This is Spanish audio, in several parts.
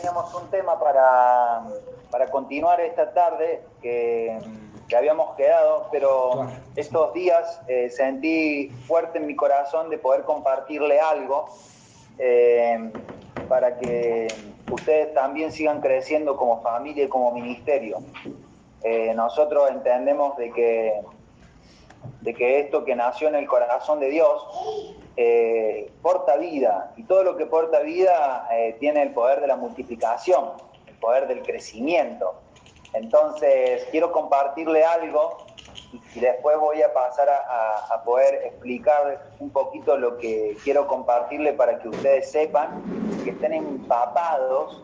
teníamos un tema para, para continuar esta tarde que, que habíamos quedado, pero estos días eh, sentí fuerte en mi corazón de poder compartirle algo eh, para que ustedes también sigan creciendo como familia y como ministerio. Eh, nosotros entendemos de que, de que esto que nació en el corazón de Dios eh, porta vida y todo lo que porta vida eh, tiene el poder de la multiplicación, el poder del crecimiento. Entonces, quiero compartirle algo y después voy a pasar a, poder explicar un poquito lo que quiero compartirle para que ustedes sepan, que estén empapados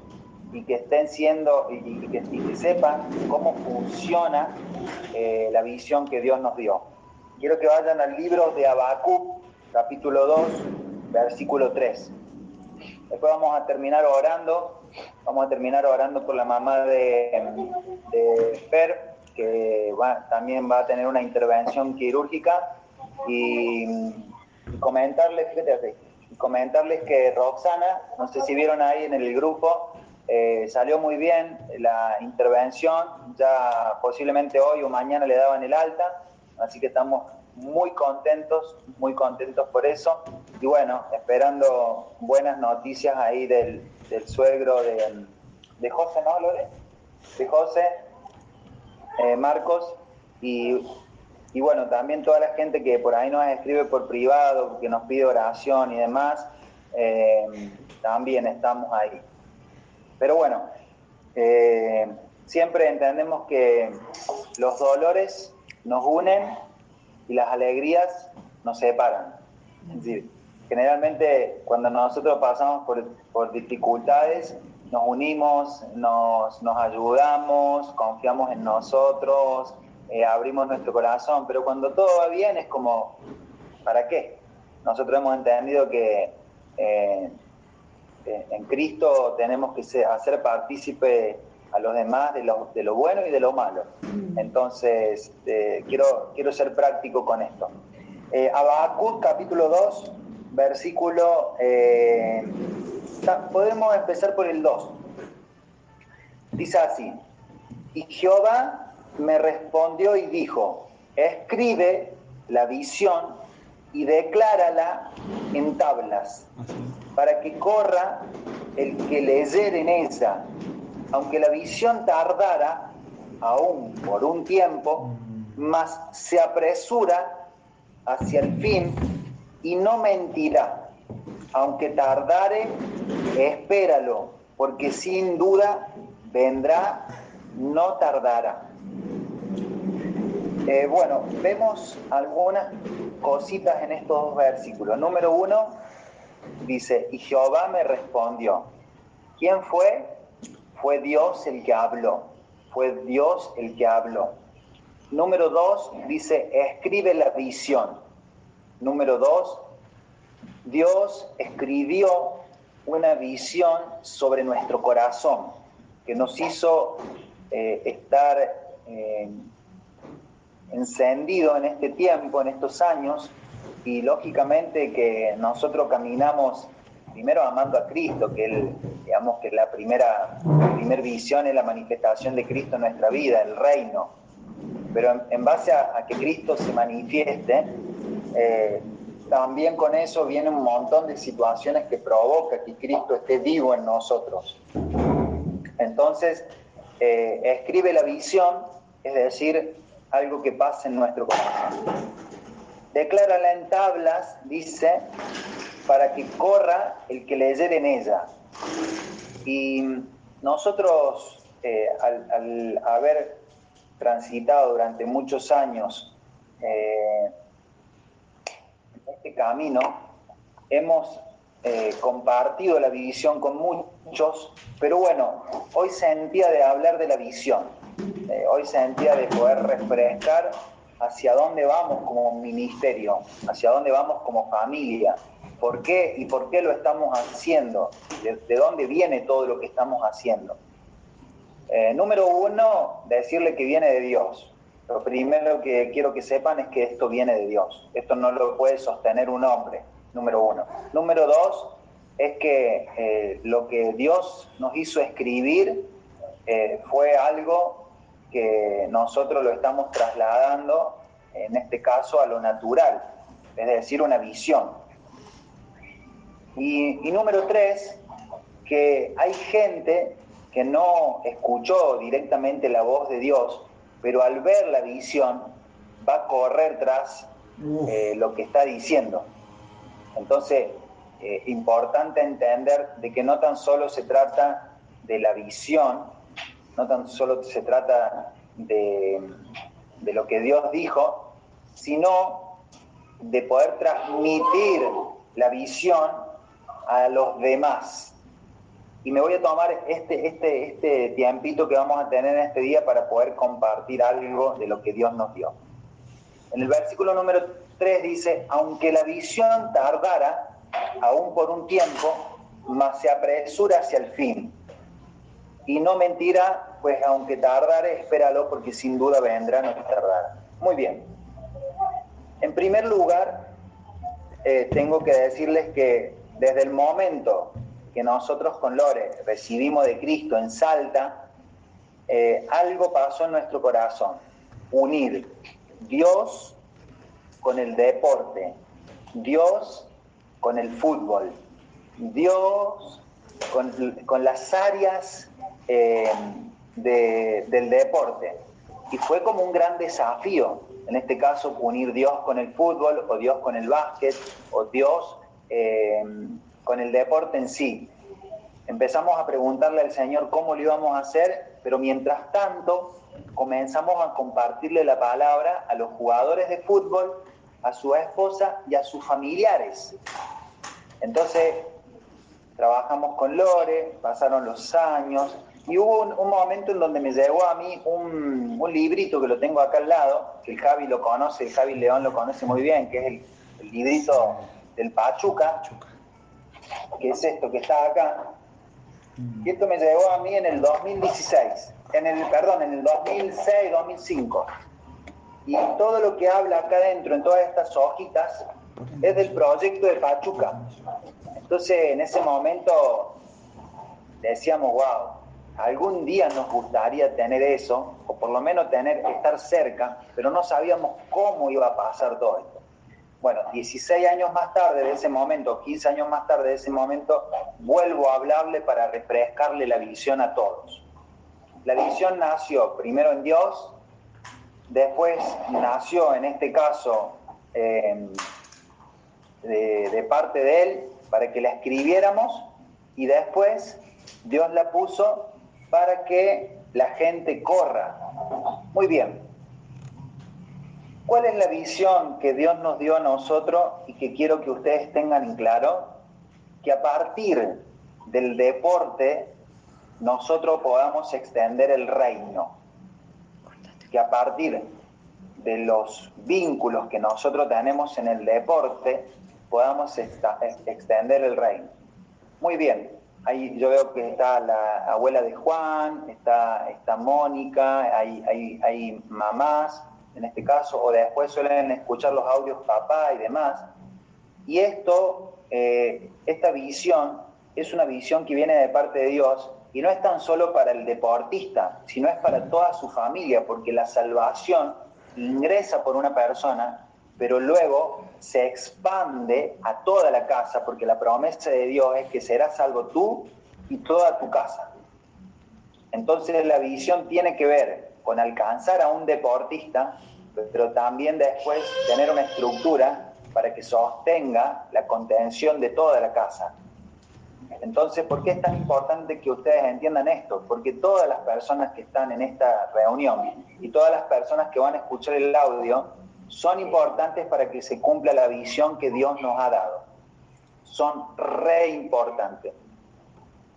y que estén siendo y, y, que, y que, sepan cómo funciona eh, la visión que Dios nos dio. Quiero que vayan al libro de Habacuc, capítulo 2, versículo 3. Después vamos a terminar orando, vamos a terminar orando por la mamá de, Fer, que también va a tener una intervención quirúrgica, y, comentarles, comentarles que Roxana, no sé si vieron ahí en el grupo, eh, salió muy bien la intervención, ya posiblemente hoy o mañana le daban el alta, así que estamos muy contentos, muy contentos por eso. Y bueno, esperando buenas noticias ahí del, del suegro de, de, José, ¿no, Lore? De José, eh, Marcos, y, y, bueno, también toda la gente que por ahí nos escribe por privado, que nos pide oración y demás, eh, también estamos ahí. Pero bueno, eh, siempre entendemos que los dolores nos unen y las alegrías nos separan. Es decir, generalmente cuando nosotros pasamos por, por dificultades, nos unimos, nos, nos, ayudamos, confiamos en nosotros, eh, abrimos nuestro corazón, pero cuando todo va bien es como, ¿para qué? Nosotros hemos entendido que eh, en Cristo tenemos que ser, hacer partícipe a los demás de lo, de lo, bueno y de lo malo. Entonces, eh, quiero, quiero ser práctico con esto. Eh, Habacuc, capítulo 2, versículo... Eh, podemos empezar por el 2. Dice así, y Jehová me respondió y dijo, escribe la visión y declárala en tablas, para que corra el que leyere en ella, aunque la visión tardara aún por un tiempo, mas se apresura hacia el fin y no mentirá. Aunque tardare, espéralo, porque sin duda vendrá, no tardará. Eh, bueno, vemos algunas cositas en estos dos versículos. Número uno, dice, y Jehová me respondió. ¿Quién fue? Fue Dios el que habló. Fue Dios el que habló. Número dos, dice, escribe la visión. Número dos, Dios escribió una visión sobre nuestro corazón que nos hizo eh, estar eh, encendido en este tiempo, en estos años, y lógicamente que nosotros caminamos primero amando a Cristo, que él, digamos que la primera, la visión es la manifestación de Cristo en nuestra vida, el reino. Pero en, base a, que Cristo se manifieste, eh, también con eso viene un montón de situaciones que provoca que Cristo esté vivo en nosotros. Entonces, eh, escribe la visión, es decir, algo que pasa en nuestro corazón. Declárala en tablas, dice, para que corra el que leyere en ella. Y nosotros, eh, al, haber transitado durante muchos años eh, este camino, hemos eh, compartido la visión con muchos, pero bueno, hoy sentía de hablar de la visión, hoy sentía de poder refrescar hacia dónde vamos como ministerio, hacia dónde vamos como familia, por qué y por qué lo estamos haciendo, de, de dónde viene todo lo que estamos haciendo. Eh, número uno, decirle que viene de Dios. Lo primero que quiero que sepan es que esto viene de Dios. Esto no lo puede sostener un hombre, número uno. Número dos, es que eh, lo que Dios nos hizo escribir eh, fue algo que nosotros lo estamos trasladando, en este caso, a lo natural, es decir, una visión. Y, y número tres, que hay gente que no escuchó directamente la voz de Dios, pero al ver la visión va a correr tras eh, lo que está diciendo. Entonces, eh, importante entender de que no tan solo se trata de la visión, no tan solo se trata de, de lo que Dios dijo, sino de poder transmitir la visión a los demás. Y me voy a tomar este, este, este tiempito que vamos a tener en este día para poder compartir algo de lo que Dios nos dio. En el versículo número 3 dice, aunque la visión tardara, aún por un tiempo, mas se apresura hacia el fin. Y no mentirá, pues aunque tardare, espéralo, porque sin duda vendrá, no tardará. Muy bien. En primer lugar, eh, tengo que decirles que desde el momento que nosotros con Lore recibimos de Cristo en Salta, eh, algo pasó en nuestro corazón. Unir Dios con el deporte, Dios con el fútbol, Dios con, las áreas eh, del deporte. Y fue como un gran desafío, en este caso, unir Dios con el fútbol, o Dios con el básquet, o Dios eh, con el deporte en sí. Empezamos a preguntarle al Señor cómo lo íbamos a hacer, pero mientras tanto comenzamos a compartirle la palabra a los jugadores de fútbol, a su esposa y a sus familiares. Entonces, trabajamos con Lore, pasaron los años, y hubo un, momento en donde me llegó a mí un, librito que lo tengo acá al lado, que el Javi lo conoce, el Javi León lo conoce muy bien, que es el librito del Pachuca, que es esto que está acá. Y esto me llegó a mí en el 2016 en el, perdón, en el 2006, 2005. Y todo lo que habla acá adentro, en todas estas hojitas, es del proyecto de Pachuca. Entonces, en ese momento decíamos, wow, algún día nos gustaría tener eso, o por lo menos tener, estar cerca, pero no sabíamos cómo iba a pasar todo esto. Bueno, 16 años más tarde de ese momento, 15 años más tarde de ese momento, vuelvo a hablarle para refrescarle la visión a todos. La visión nació primero en Dios, después nació en este caso em, de, parte de Él para que la escribiéramos y después Dios la puso para que la gente corra. Muy bien. ¿Cuál es la visión que Dios nos dio a nosotros y que quiero que ustedes tengan en claro? Que a partir del deporte nosotros podamos extender el reino. Que a partir de los vínculos que nosotros tenemos en el deporte, podamos extender el reino. Muy bien, ahí yo veo que está la abuela de Juan, está, está Mónica, hay, hay, hay mamás en este caso, o después suelen escuchar los audios papá y demás. Y esto, eh, esta visión, es una visión que viene de parte de Dios y no es tan solo para el deportista, sino es para toda su familia, porque la salvación ingresa por una persona, pero luego se expande a toda la casa, porque la promesa de Dios es que serás salvo tú y toda tu casa. Entonces la visión tiene que ver con alcanzar a un deportista, pero también después tener una estructura para que sostenga la contención de toda la casa. Entonces, ¿por qué es tan importante que ustedes entiendan esto? Porque todas las personas que están en esta reunión y todas las personas que van a escuchar el audio son importantes para que se cumpla la visión que Dios nos ha dado. Son re importantes.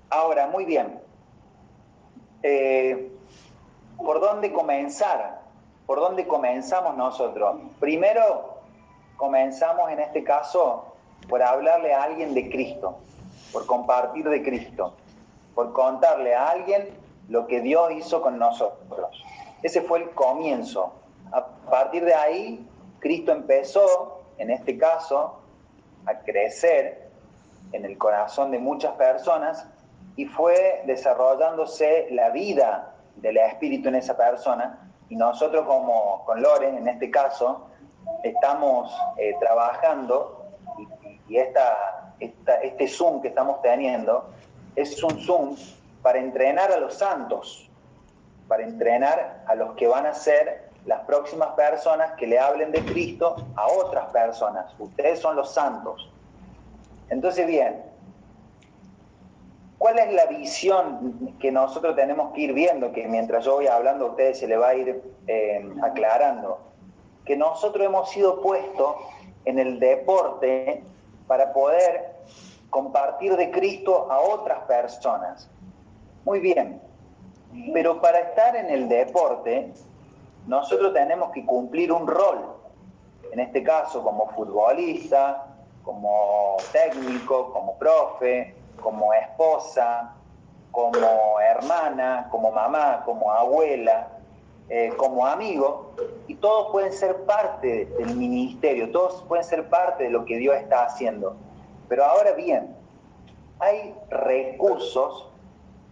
Ahora, muy bien. Eh, ¿Por dónde comenzar? ¿Por dónde comenzamos nosotros? Primero, comenzamos en este caso por hablarle a alguien de Cristo por compartir de Cristo, por contarle a alguien lo que Dios hizo con nosotros. Ese fue el comienzo. A partir de ahí, Cristo empezó, en este caso, a crecer en el corazón de muchas personas y fue desarrollándose la vida del espíritu en esa persona. Y nosotros como con Loren, en este caso, estamos eh, trabajando y, esta, este Zoom que estamos teniendo es un Zoom para entrenar a los santos, para entrenar a los que van a ser las próximas personas que le hablen de Cristo a otras personas. Ustedes son los santos. Entonces, bien, ¿cuál es la visión que nosotros tenemos que ir viendo? Que mientras yo voy hablando a ustedes se le va a ir eh, aclarando. Que nosotros hemos sido puestos en el deporte para poder compartir de Cristo a otras personas. Muy bien, pero para estar en el deporte, nosotros tenemos que cumplir un rol, en este caso como futbolista, como técnico, como profe, como esposa, como hermana, como mamá, como abuela, eh, como amigo, y todos pueden ser parte del ministerio, todos pueden ser parte de lo que Dios está haciendo. Pero ahora bien, hay recursos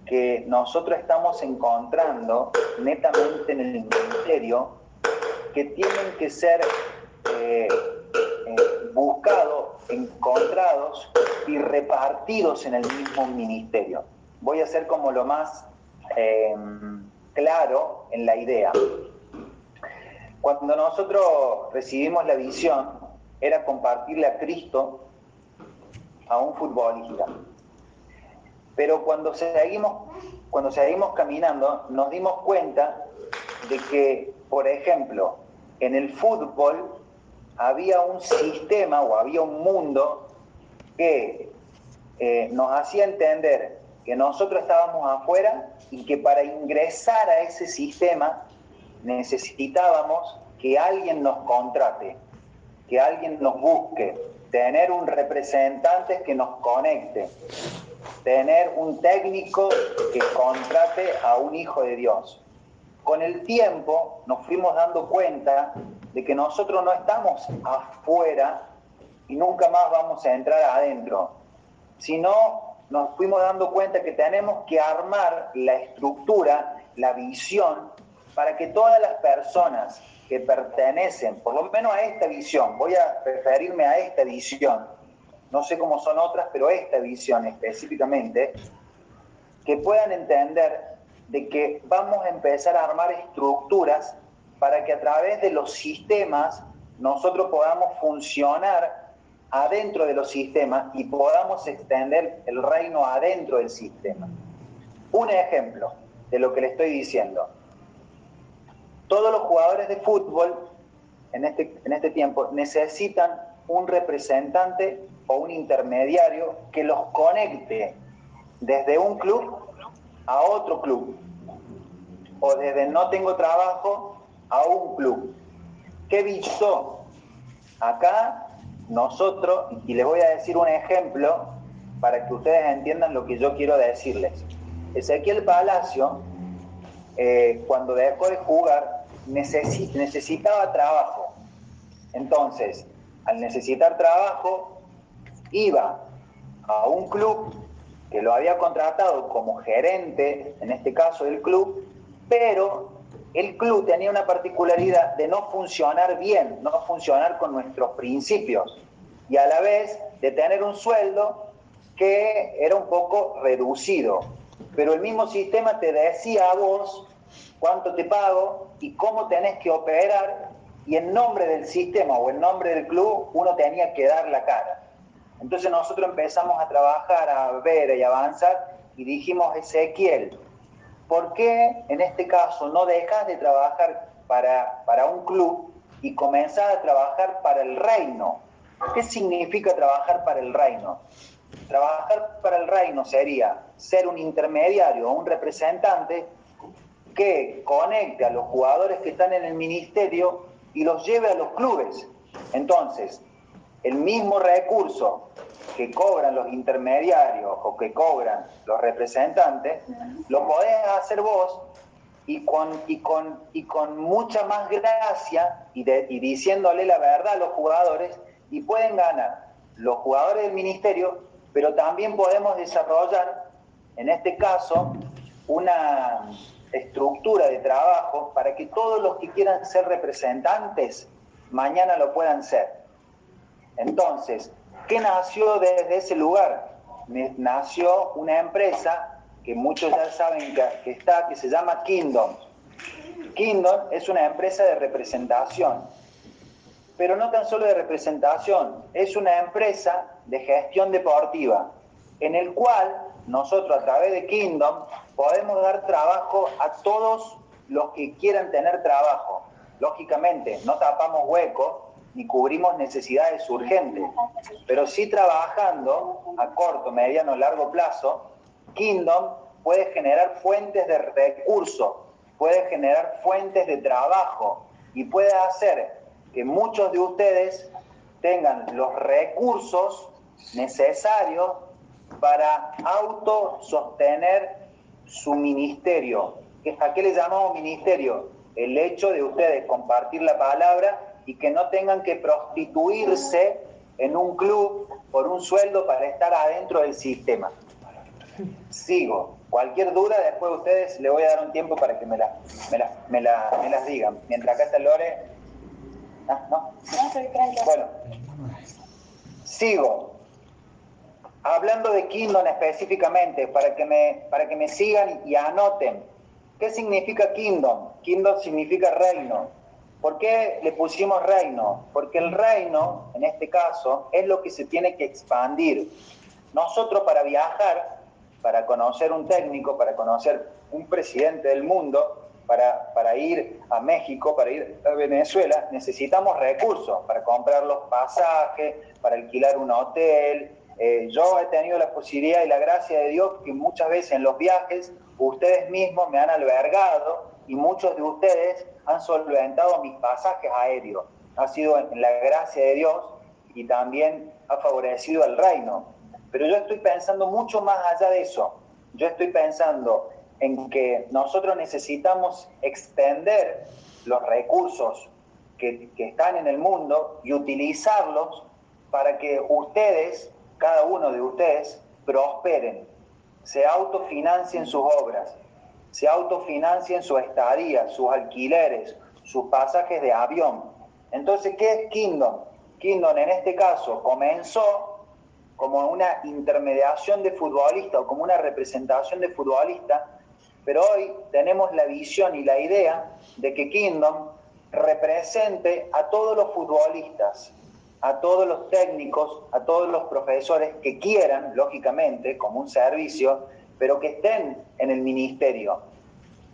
que nosotros estamos encontrando netamente en el ministerio que tienen que ser eh, eh, buscados, encontrados y repartidos en el mismo ministerio. Voy a ser como lo más em, claro en la idea. Cuando nosotros recibimos la visión, era compartirle a Cristo a un futbolista. Pero cuando seguimos, cuando seguimos caminando, nos dimos cuenta de que, por ejemplo, en el fútbol había un sistema o había un mundo que eh, nos hacía entender que nosotros estábamos afuera y que para ingresar a ese sistema necesitábamos que alguien nos contrate, que alguien nos busque, tener un representante que nos conecte tener un técnico que contrate a un hijo de Dios. Con el tiempo nos fuimos dando cuenta de que nosotros no estamos afuera y nunca más vamos a entrar adentro, sino nos fuimos dando cuenta que tenemos que armar la estructura, la visión, para que todas las personas que pertenecen, por lo menos a esta visión, voy a referirme a esta visión, no sé cómo son otras, pero esta visión específicamente, que puedan entender de que vamos a empezar a armar estructuras para que a través de los sistemas nosotros podamos funcionar adentro de los sistemas y podamos extender el reino adentro del sistema. Un ejemplo de lo que le estoy diciendo. Todos los jugadores de fútbol en este, en este tiempo necesitan un representante o un intermediario que los conecte desde un club a otro club o desde no tengo trabajo a un club. ¿Qué visto? Acá nosotros, y les voy a decir un ejemplo para que ustedes entiendan lo que yo quiero decirles. Ezequiel Palacio, eh, cuando dejó de jugar, necesitaba trabajo. Entonces, al necesitar trabajo, iba a un club que lo había contratado como gerente, en este caso del club, pero el club tenía una particularidad de no funcionar bien, no funcionar con nuestros principios y a la vez de tener un sueldo que era un poco reducido. Pero el mismo sistema te decía a vos cuánto te pago y cómo tenés que operar y en nombre del sistema o en nombre del club uno tenía que dar la cara. Entonces nosotros empezamos a trabajar, a ver y avanzar y dijimos, Ezequiel, ¿por qué en este caso no dejas de trabajar para, para un club y comenzar a trabajar para el reino? ¿Qué significa trabajar para el reino? Trabajar para el reino sería ser un intermediario o un representante que conecte a los jugadores que están en el ministerio y los lleve a los clubes. Entonces, el mismo recurso que cobran los intermediarios o que cobran los representantes, lo podés hacer vos y con, y con, y con mucha más gracia y, diciéndole la verdad a los jugadores y pueden ganar los jugadores del ministerio pero también podemos desarrollar, en este caso, una estructura de trabajo para que todos los que quieran ser representantes mañana lo puedan ser. Entonces, ¿qué nació desde ese lugar? Nació una empresa que muchos ya saben que, está, que se llama Kingdom. Kingdom es una empresa de representación, pero no tan solo de representación, es una empresa de gestión deportiva, en el cual nosotros a través de Kingdom podemos dar trabajo a todos los que quieran tener trabajo. Lógicamente, no tapamos huecos ni cubrimos necesidades urgentes, pero sí trabajando a corto, mediano, largo plazo, Kingdom puede generar fuentes de recursos, puede generar fuentes de trabajo y puede hacer que muchos de ustedes tengan los recursos necesarios para autosostener su ministerio. ¿A qué le llamamos ministerio? El hecho de ustedes compartir la palabra y que no tengan que prostituirse en un club por un sueldo para estar adentro del sistema. Sigo. Cualquier duda, después ustedes le voy a dar un tiempo para que me, la, me, las digan. Mientras acá está Lore. ¿Ah, ¿No? Bueno, sigo. Hablando de Kingdom específicamente, para que, me, para que me sigan y anoten. ¿Qué significa Kingdom? Kingdom significa reino. ¿Por qué le pusimos reino? Porque el reino, en este caso, es lo que se tiene que expandir. Nosotros para viajar, para conocer un técnico, para conocer un presidente del mundo, para, para, ir a México, para ir a Venezuela, necesitamos recursos para comprar los pasajes, para alquilar un hotel, eh, yo he tenido la posibilidad y la gracia de Dios que muchas veces en los viajes ustedes mismos me han albergado y muchos de ustedes han solventado mis pasajes aéreos. Ha sido en la gracia de Dios y también ha favorecido al reino. Pero yo estoy pensando mucho más allá de eso. Yo estoy pensando en que nosotros necesitamos extender los recursos que, que están en el mundo y utilizarlos para que ustedes cada uno de ustedes prosperen, se autofinancien sus obras, se autofinancien su estadía, sus alquileres, sus pasajes de avión. Entonces, ¿qué es Kingdom? Kingdom en este caso comenzó como una intermediación de futbolista o como una representación de futbolista, pero hoy tenemos la visión y la idea de que Kingdom represente a todos los futbolistas, a todos los técnicos, a todos los profesores que quieran, lógicamente, como un servicio, pero que estén en el ministerio.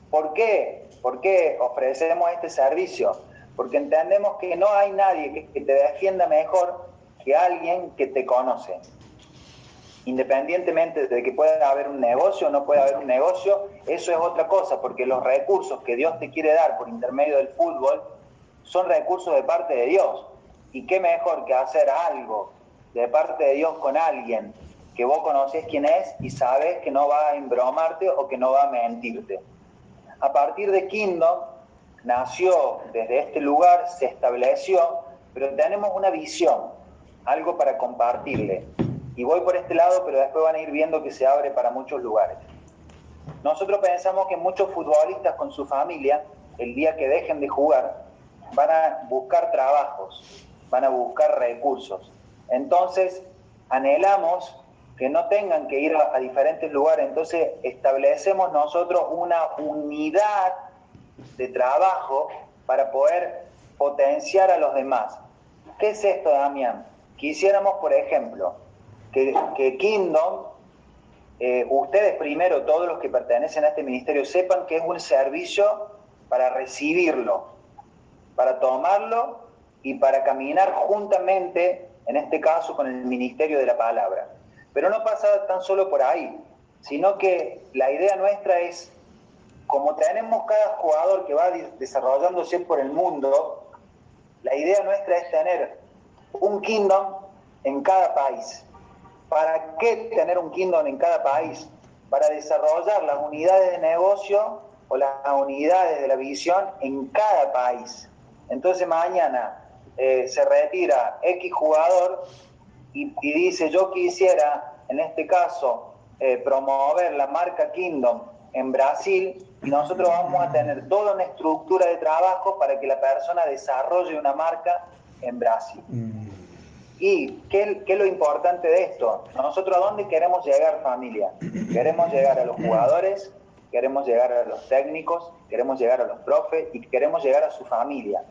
¿Por qué? ¿Por qué ofrecemos este servicio? Porque entendemos que no hay nadie que, te defienda mejor que alguien que te conoce. Independientemente de que pueda haber un negocio o no pueda haber un negocio, eso es otra cosa, porque los recursos que Dios te quiere dar por intermedio del fútbol son recursos de parte de Dios y qué mejor que hacer algo de parte de Dios con alguien que vos conocés quién es y sabes que no va a embromarte o que no va a mentirte. A partir de Kingdom nació desde este lugar, se estableció, pero tenemos una visión, algo para compartirle. Y voy por este lado, pero después van a ir viendo que se abre para muchos lugares. Nosotros pensamos que muchos futbolistas con su familia, el día que dejen de jugar, van a buscar trabajos, van a buscar recursos. Entonces, anhelamos que no tengan que ir a, diferentes lugares, entonces establecemos nosotros una unidad de trabajo para poder potenciar a los demás. ¿Qué es esto, Damián? Quisiéramos, por ejemplo, que, que Kingdom, eh, ustedes primero, todos los que pertenecen a este ministerio, sepan que es un servicio para recibirlo, para tomarlo y para caminar juntamente, en este caso, con el ministerio de la palabra. Pero no pasa tan solo por ahí, sino que la idea nuestra es, como tenemos cada jugador que va desarrollándose por el mundo, la idea nuestra es tener un kingdom en cada país. ¿Para qué tener un kingdom en cada país? Para desarrollar las unidades de negocio o las unidades de la visión en cada país. Entonces mañana eh, se retira X jugador y, dice yo quisiera en este caso, eh, promover la marca Kingdom en Brasil, nosotros vamos a tener toda una estructura de trabajo para que la persona desarrolle una marca en Brasil. Mm. ¿Y qué, qué, es lo importante de esto? Nosotros a dónde queremos llegar familia? Queremos llegar a los jugadores, queremos llegar a los técnicos, queremos llegar a los profes y queremos llegar a su familia.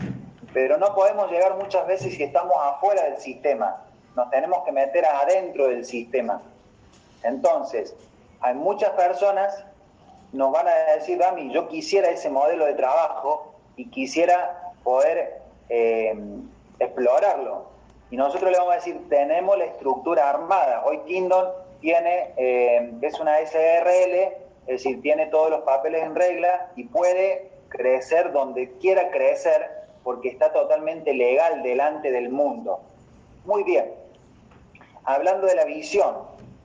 Pero no podemos llegar muchas veces si estamos afuera del sistema. Nos tenemos que meter adentro del sistema. Entonces, hay muchas personas nos van a decir, Dami, yo quisiera ese modelo de trabajo y quisiera poder eh, explorarlo. Y nosotros le vamos a decir, tenemos la estructura armada. Hoy Kingdom tiene, eh, es una SRL, es decir, tiene todos los papeles en regla y puede crecer donde quiera crecer porque está totalmente legal delante del mundo. Muy bien. Hablando de la visión,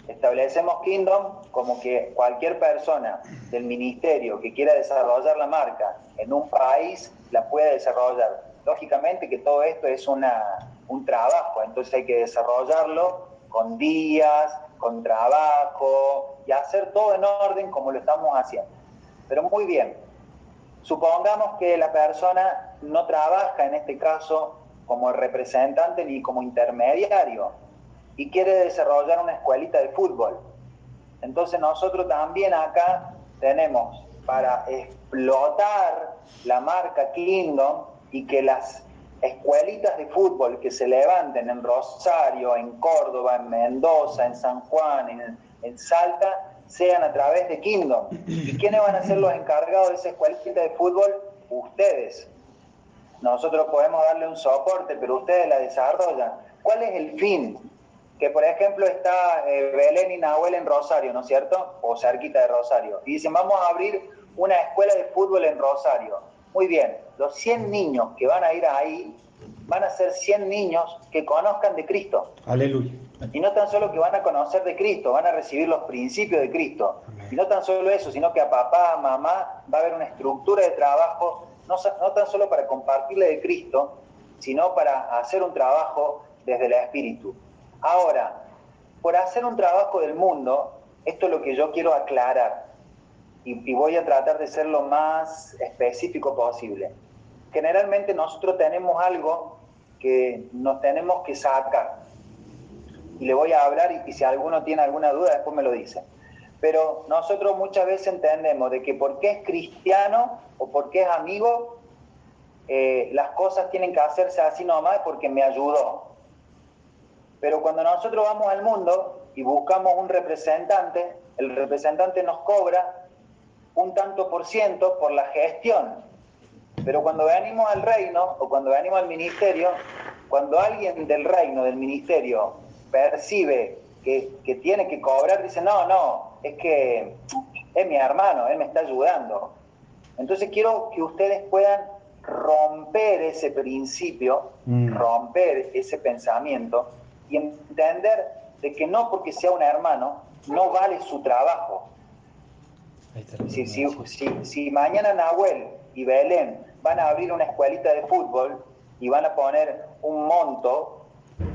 establecemos Kingdom como que cualquier persona del ministerio que quiera desarrollar la marca en un país la puede desarrollar. Lógicamente que todo esto es una, un trabajo, entonces hay que desarrollarlo con días, con trabajo y hacer todo en orden como lo estamos haciendo. Pero muy bien, supongamos que la persona no trabaja en este caso como representante ni como intermediario y quiere desarrollar una escuelita de fútbol. Entonces nosotros también acá tenemos para explotar la marca Kingdom y que las escuelitas de fútbol que se levanten en Rosario, en Córdoba, en Mendoza, en San Juan, en, en Salta, sean a través de Kingdom. ¿Y quiénes van a ser los encargados de esa escuelita de fútbol? Ustedes. Nosotros podemos darle un soporte, pero ustedes la desarrollan. ¿Cuál es el fin? Que por ejemplo está eh, Belén y Nahuel en Rosario, ¿no es cierto? O cerquita de Rosario. Y dicen, vamos a abrir una escuela de fútbol en Rosario. Muy bien, los 100 niños que van a ir ahí van a ser 100 niños que conozcan de Cristo. Aleluya. Y no tan solo que van a conocer de Cristo, van a recibir los principios de Cristo. Y no tan solo eso, sino que a papá, a mamá va a haber una estructura de trabajo, no, no tan solo para compartirle de Cristo, sino para hacer un trabajo desde el Espíritu. Ahora, por hacer un trabajo del mundo, esto es lo que yo quiero aclarar y, voy a tratar de ser lo más específico posible. Generalmente nosotros tenemos algo que nos tenemos que sacar. Y le voy a hablar y, si alguno tiene alguna duda después me lo dice. Pero nosotros muchas veces entendemos de que porque es cristiano o porque es amigo, eh, las cosas tienen que hacerse así nomás porque me ayudó. Pero cuando nosotros vamos al mundo y buscamos un representante, el representante nos cobra un tanto por ciento por la gestión. Pero cuando venimos al reino o cuando venimos al ministerio, cuando alguien del reino, del ministerio, percibe que, que tiene que cobrar, dice, no, no, es que es mi hermano, él me está ayudando. Entonces quiero que ustedes puedan romper ese principio, mm. romper ese pensamiento y entender de que no porque sea un hermano, no vale su trabajo. Si, si, mañana Nahuel y Belén van a abrir una escuelita de fútbol y van a poner un monto,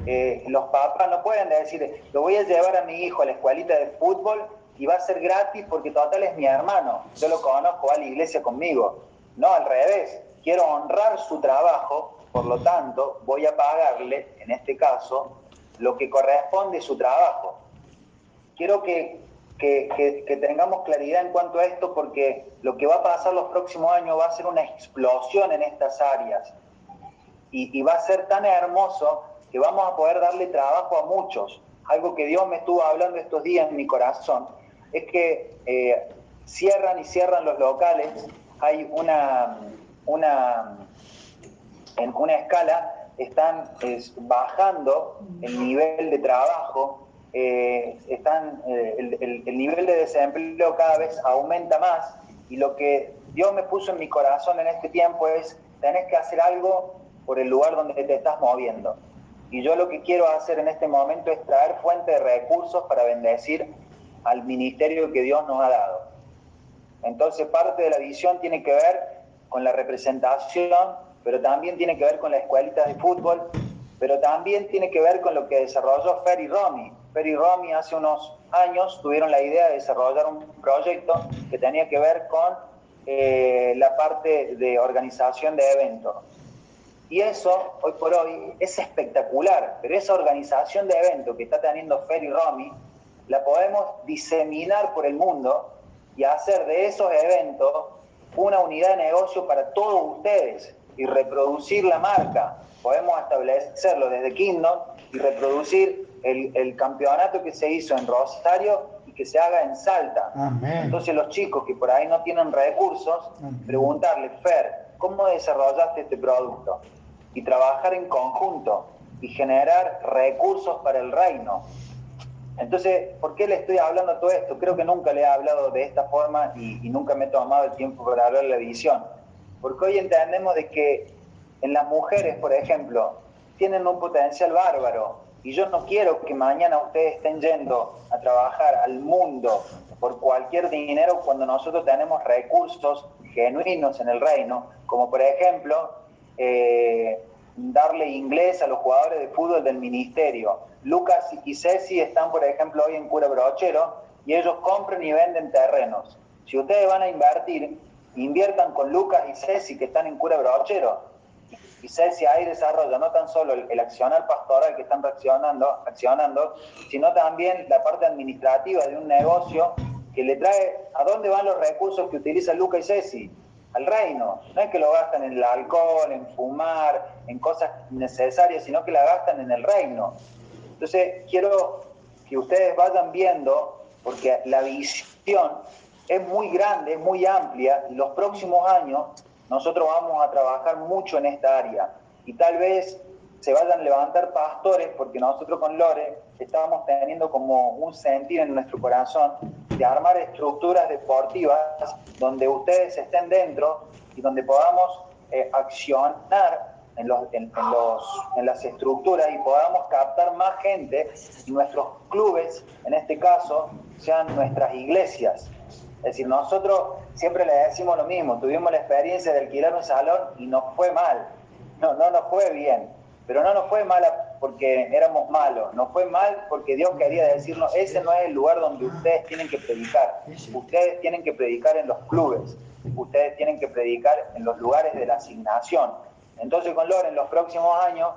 eh, los papás no pueden decir, lo voy a llevar a mi hijo a la escuelita de fútbol y va a ser gratis porque total es mi hermano, yo lo conozco, va a la iglesia conmigo. No, al revés, quiero honrar su trabajo, por lo tanto voy a pagarle, en este caso, lo que corresponde su trabajo. Quiero que, tengamos claridad en cuanto a esto porque lo que va a pasar los próximos años va a ser una explosión en estas áreas y, va a ser tan hermoso que vamos a poder darle trabajo a muchos. Algo que Dios me estuvo hablando estos días en mi corazón es que eh, cierran y cierran los locales, hay una, una, en una escala están bajando el nivel de trabajo, eh, están, eh, el, nivel de desempleo cada vez aumenta más y lo que Dios me puso en mi corazón en este tiempo es, tenés que hacer algo por el lugar donde te estás moviendo. Y yo lo que quiero hacer en este momento es traer fuente de recursos para bendecir al ministerio que Dios nos ha dado. Entonces parte de la visión tiene que ver con la representación pero también tiene que ver con las escuelitas de fútbol, pero también tiene que ver con lo que desarrolló Fer y Romy, Fer y Romy hace unos años tuvieron la idea de desarrollar un proyecto que tenía que ver con eh, la parte de organización de eventos. Y eso, hoy por hoy, es espectacular, pero esa organización de eventos que está teniendo Fer y Romy, la podemos diseminar por el mundo y hacer de esos eventos una unidad de negocio para todos ustedes y reproducir la marca. Podemos establecerlo desde Kingdom y reproducir el, campeonato que se hizo en Rosario y que se haga en Salta. Entonces los chicos que por ahí no tienen recursos, preguntarle, Fer, ¿cómo desarrollaste este producto? Y trabajar en conjunto y generar recursos para el reino. Entonces, ¿por qué le estoy hablando todo esto? Creo que nunca le he hablado de esta forma y, y nunca me he tomado el tiempo para hablar de la visión. Porque hoy entendemos de que en las mujeres, por ejemplo, tienen un potencial bárbaro. Y yo no quiero que mañana ustedes estén yendo a trabajar al mundo por cualquier dinero cuando nosotros tenemos recursos genuinos en el reino, como por ejemplo eh, darle inglés a los jugadores de fútbol del ministerio. Lucas y Ceci están, por ejemplo, hoy en Cura Brochero y ellos compran y venden terrenos. Si ustedes van a invertir, inviertan con Lucas y Ceci que están en Cura Brochero y si hay desarrollo, no tan solo el, accionar pastoral que están reaccionando, accionando, sino también la parte administrativa de un negocio que le trae a dónde van los recursos que utiliza Luca y Ceci, al reino. No es que lo gastan en el alcohol, en fumar, en cosas necesarias, sino que la gastan en el reino. Entonces, quiero que ustedes vayan viendo, porque la visión es muy grande, es muy amplia, y los próximos años nosotros vamos a trabajar mucho en esta área y tal vez se vayan a levantar pastores porque nosotros con Lore estábamos teniendo como un sentir en nuestro corazón de armar estructuras deportivas donde ustedes estén dentro y donde podamos eh, accionar en, los, en, los, en las estructuras y podamos captar más gente y nuestros clubes, en este caso, sean nuestras iglesias. Es decir, nosotros siempre le decimos lo mismo, tuvimos la experiencia de alquilar un salón y nos fue mal, no, no nos fue bien, pero no nos fue mal porque éramos malos, nos fue mal porque Dios quería decirnos, ese no es el lugar donde ustedes tienen que predicar, ustedes tienen que predicar en los clubes, ustedes tienen que predicar en los lugares de la asignación. Entonces con Lore en los próximos años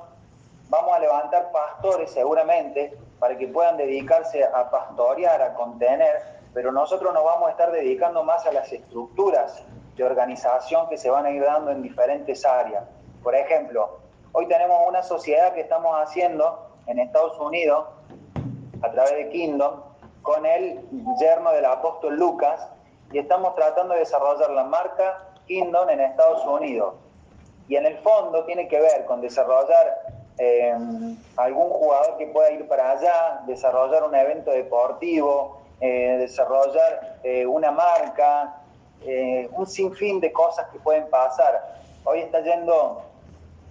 vamos a levantar pastores seguramente para que puedan dedicarse a pastorear, a contener pero nosotros nos vamos a estar dedicando más a las estructuras de organización que se van a ir dando en diferentes áreas. Por ejemplo, hoy tenemos una sociedad que estamos haciendo en Estados Unidos a través de Kingdom con el yerno del apóstol Lucas y estamos tratando de desarrollar la marca Kingdom en Estados Unidos. Y en el fondo tiene que ver con desarrollar eh, algún jugador que pueda ir para allá, desarrollar un evento deportivo, eh, desarrollar eh, una marca, eh, un sinfín de cosas que pueden pasar. Hoy está yendo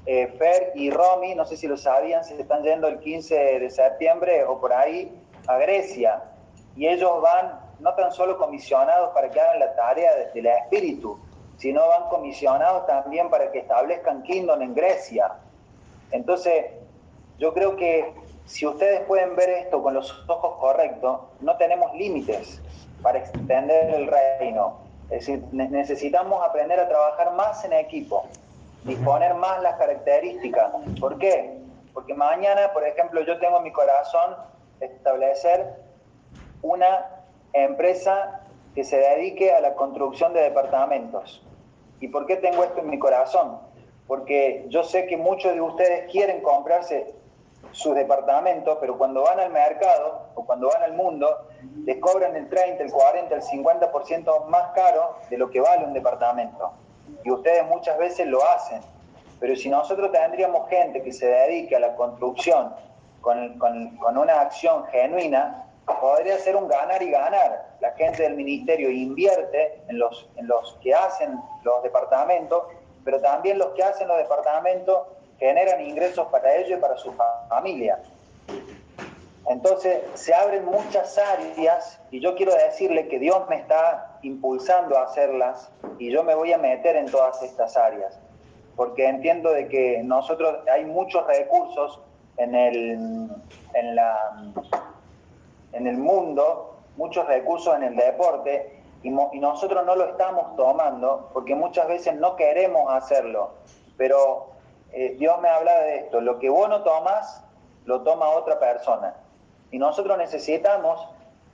Fer y Romy, no sé si lo sabían, se están yendo el 15 de septiembre o por ahí a Grecia. Y ellos van no tan solo comisionados para que hagan la tarea del espíritu, sino van comisionados también para que establezcan Kingdom en Grecia. Entonces, yo creo que si ustedes pueden ver esto con los ojos correctos, no tenemos límites para extender el reino. Es decir, necesitamos aprender a trabajar más en equipo, disponer más las características. ¿Por qué? Porque mañana, por ejemplo, yo tengo en mi corazón establecer una empresa que se dedique a la construcción de departamentos. ¿Y por qué tengo esto en mi corazón? Porque yo sé que muchos de ustedes quieren comprarse sus departamentos, pero cuando van al mercado o cuando van al mundo, les cobran el 30, el 40, el 50% más caro de lo que vale un departamento. Y ustedes muchas veces lo hacen. Pero si nosotros tendríamos gente que se dedique a la construcción con, con una acción genuina, podría ser un ganar y ganar. La gente del ministerio invierte en los, en los que hacen los departamentos, pero también los que hacen los departamentos generan ingresos para ellos y para su familia. Entonces se abren muchas áreas y yo quiero decirle que Dios me está impulsando a hacerlas y yo me voy a meter en todas estas áreas, porque entiendo de que nosotros hay muchos recursos en, el, en, la, en el mundo, muchos recursos en el deporte, y, nosotros no lo estamos tomando porque muchas veces no queremos hacerlo. Pero eh, Dios me habla de esto, lo que vos no tomas, lo toma otra persona. Y nosotros necesitamos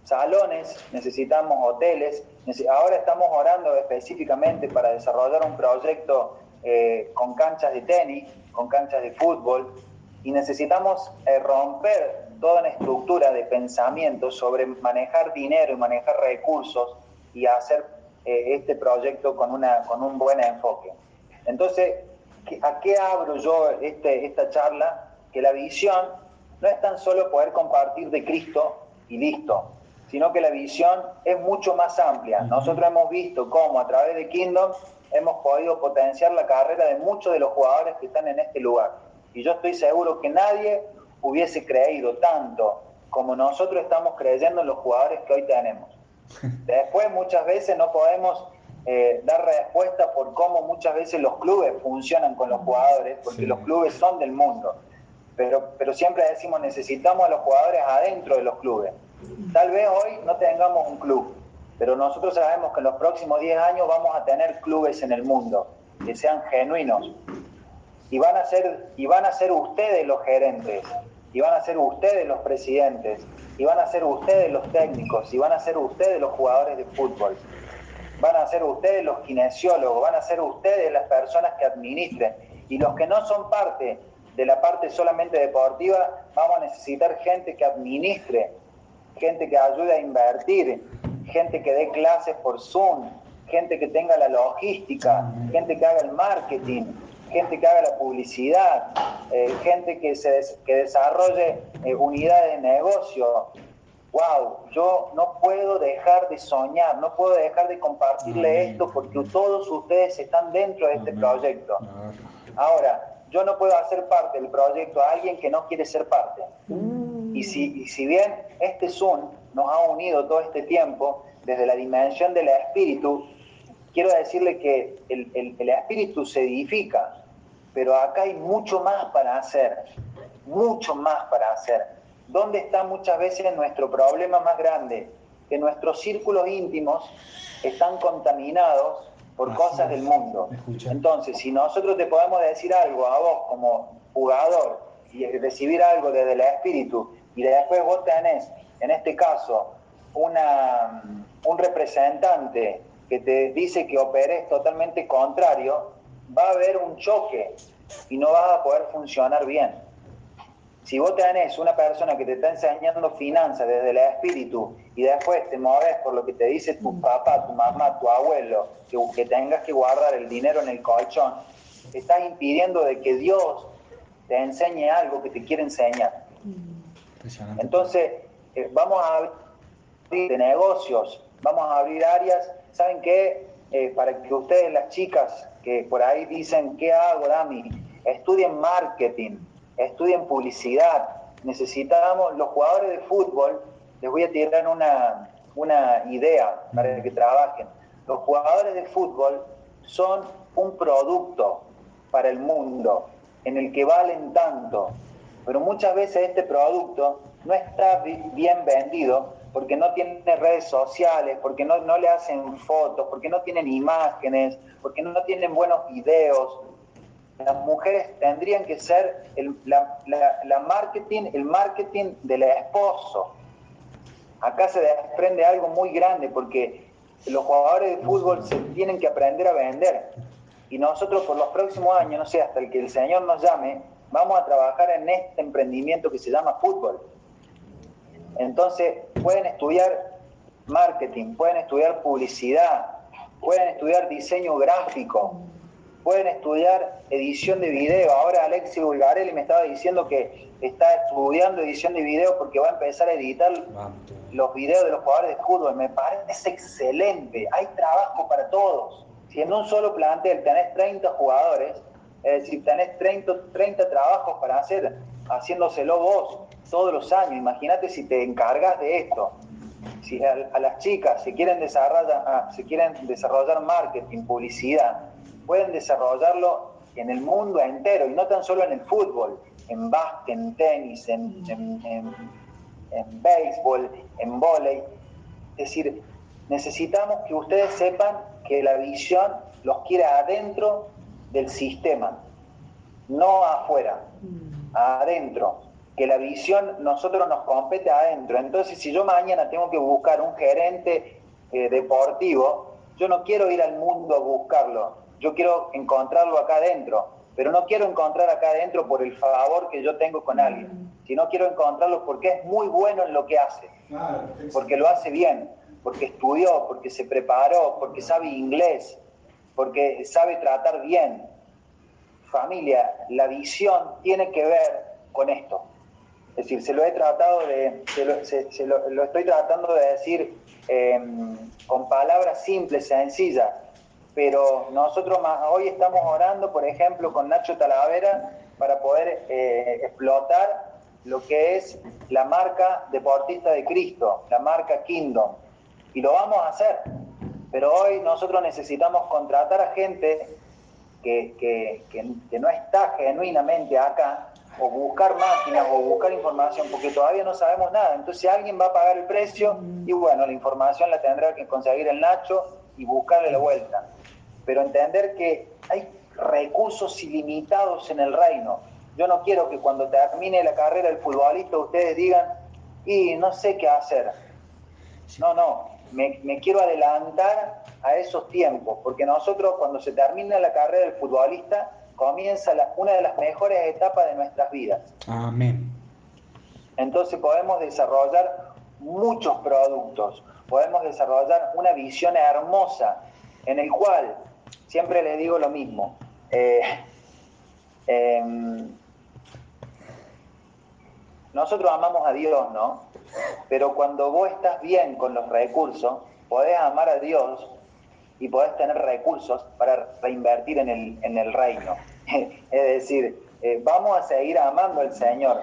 salones, necesitamos hoteles. Ahora estamos orando específicamente para desarrollar un proyecto eh, con canchas de tenis, con canchas de fútbol, y necesitamos eh, romper toda una estructura de pensamiento sobre manejar dinero y manejar recursos y hacer este proyecto con, una, con un buen enfoque. Entonces, ¿a qué abro yo este, esta charla? Que la visión no es tan solo poder compartir de Cristo y listo, sino que la visión es mucho más amplia. Nosotros hemos visto cómo a través de Kingdom hemos podido potenciar la carrera de muchos de los jugadores que están en este lugar. Y yo estoy seguro que nadie hubiese creído tanto como nosotros estamos creyendo en los jugadores que hoy tenemos. Después muchas veces no podemos eh, dar respuesta por cómo muchas veces los clubes funcionan con los jugadores, porque los clubes son del mundo. Pero, pero siempre decimos necesitamos a los jugadores adentro de los clubes. Tal vez hoy no tengamos un club, pero nosotros sabemos que en los próximos 10 años vamos a tener clubes en el mundo que sean genuinos. Y van a ser, y van a ser ustedes los gerentes, y van a ser ustedes los presidentes, y van a ser ustedes los técnicos, y van a ser ustedes los jugadores de fútbol. Van a ser ustedes los kinesiólogos, van a ser ustedes las personas que administren. Y los que no son parte de la parte solamente deportiva, vamos a necesitar gente que administre, gente que ayude a invertir, gente que dé clases por Zoom, gente que tenga la logística, gente que haga el marketing, gente que haga la publicidad, eh, gente que, se que desarrolle eh, unidades de negocio. ¡Wow! Yo no puedo dejar de soñar, no puedo dejar de compartirle esto porque todos ustedes están dentro de este proyecto. Ahora, yo no puedo hacer parte del proyecto a alguien que no quiere ser parte. Mm. Y, si, y si bien este Zoom nos ha unido todo este tiempo, desde la dimensión del espíritu, quiero decirle que el, el, espíritu se edifica, pero acá hay mucho más para hacer, mucho más para hacer. ¿Dónde está muchas veces nuestro problema más grande? Que nuestros círculos íntimos están contaminados por cosas del mundo. Entonces, si nosotros te podemos decir algo a vos como jugador y recibir algo desde el espíritu, y después vos tenés, en este caso, una, un representante que te dice que operes totalmente contrario, va a haber un choque y no vas a poder funcionar bien. Si vos tenés una persona que te está enseñando finanzas desde el espíritu y después te moves por lo que te dice tu papá, tu mamá, tu abuelo, que, que tengas que guardar el dinero en el colchón, estás impidiendo de que Dios te enseñe algo que te quiere enseñar. Entonces, eh, vamos a de negocios, vamos a abrir áreas. ¿Saben qué? Eh, para que ustedes, las chicas que por ahí dicen, ¿qué hago, Dami? Estudien marketing, estudien publicidad. Necesitamos, los jugadores de fútbol, les voy a tirar una, una idea para que trabajen. Los jugadores de fútbol son un producto para el mundo en el que valen tanto, pero muchas veces este producto no está bien vendido porque no tienen redes sociales, porque no, le hacen fotos, porque no tienen imágenes, porque no tienen buenos videos. Las mujeres tendrían que ser el, la, marketing, el marketing del esposo. Acá se desprende algo muy grande porque los jugadores de fútbol se tienen que aprender a vender. Y nosotros por los próximos años, no sé, hasta el que el Señor nos llame, vamos a trabajar en este emprendimiento que se llama fútbol entonces, pueden estudiar marketing, pueden estudiar publicidad, pueden estudiar diseño gráfico, pueden estudiar edición de video. Ahora Alexi Bulgarelli me estaba diciendo que está estudiando edición de video porque va a empezar a editar los videos de los jugadores de fútbol. Me parece excelente. Hay trabajo para todos. Si en un solo plantel tenés 30 jugadores, es decir, tenés 30, 30 trabajos para hacer, haciéndoselo vos todos los años. Imagínate si te encargas de esto. Si a, las chicas se quieren, desarrollar, ah, quieren desarrollar marketing, publicidad, pueden desarrollarlo en el mundo entero y no tan solo en el fútbol, en básquet, en tenis, en, béisbol, en vóley. Es decir, necesitamos que ustedes sepan que la visión los quiere adentro del sistema, no afuera, adentro. Que la visión nosotros nos compete adentro. Entonces, si yo mañana tengo que buscar un gerente eh, deportivo, yo no quiero ir al mundo a buscarlo, yo quiero encontrarlo acá adentro, pero no quiero encontrar acá adentro por el favor que yo tengo con alguien, sino quiero encontrarlo porque es muy bueno en lo que hace, porque lo hace bien, porque estudió, porque se preparó, porque sabe inglés, porque sabe tratar bien. Familia, la visión tiene que ver con esto. Es decir, se lo he tratado de, se lo, estoy tratando de decir em, con palabras simples, sencillas, pero nosotros hoy estamos orando, por ejemplo, con Nacho Talavera para poder eh, explotar lo que es la marca deportista de Cristo, la marca Kingdom. Y lo vamos a hacer. Pero hoy nosotros necesitamos contratar a gente que, que no está genuinamente acá, o buscar máquinas o buscar información, porque todavía no sabemos nada. Entonces alguien va a pagar el precio y bueno, la información la tendrá que conseguir el Nacho y buscarle la vuelta. Pero entender que hay recursos ilimitados en el reino. Yo no quiero que cuando termine la carrera del futbolista ustedes digan, y no sé qué hacer. No, no, me, me quiero adelantar a esos tiempos, porque nosotros cuando se termina la carrera del futbolista, comienza una de las mejores etapas de nuestras vidas. Amén. Entonces podemos desarrollar muchos productos, podemos desarrollar una visión hermosa en el cual, siempre les digo lo mismo, eh, em, nosotros amamos a Dios, ¿no? Pero cuando vos estás bien con los recursos, podés amar a Dios y podés tener recursos para reinvertir en el, en el reino. es decir, eh, vamos a seguir amando al Señor,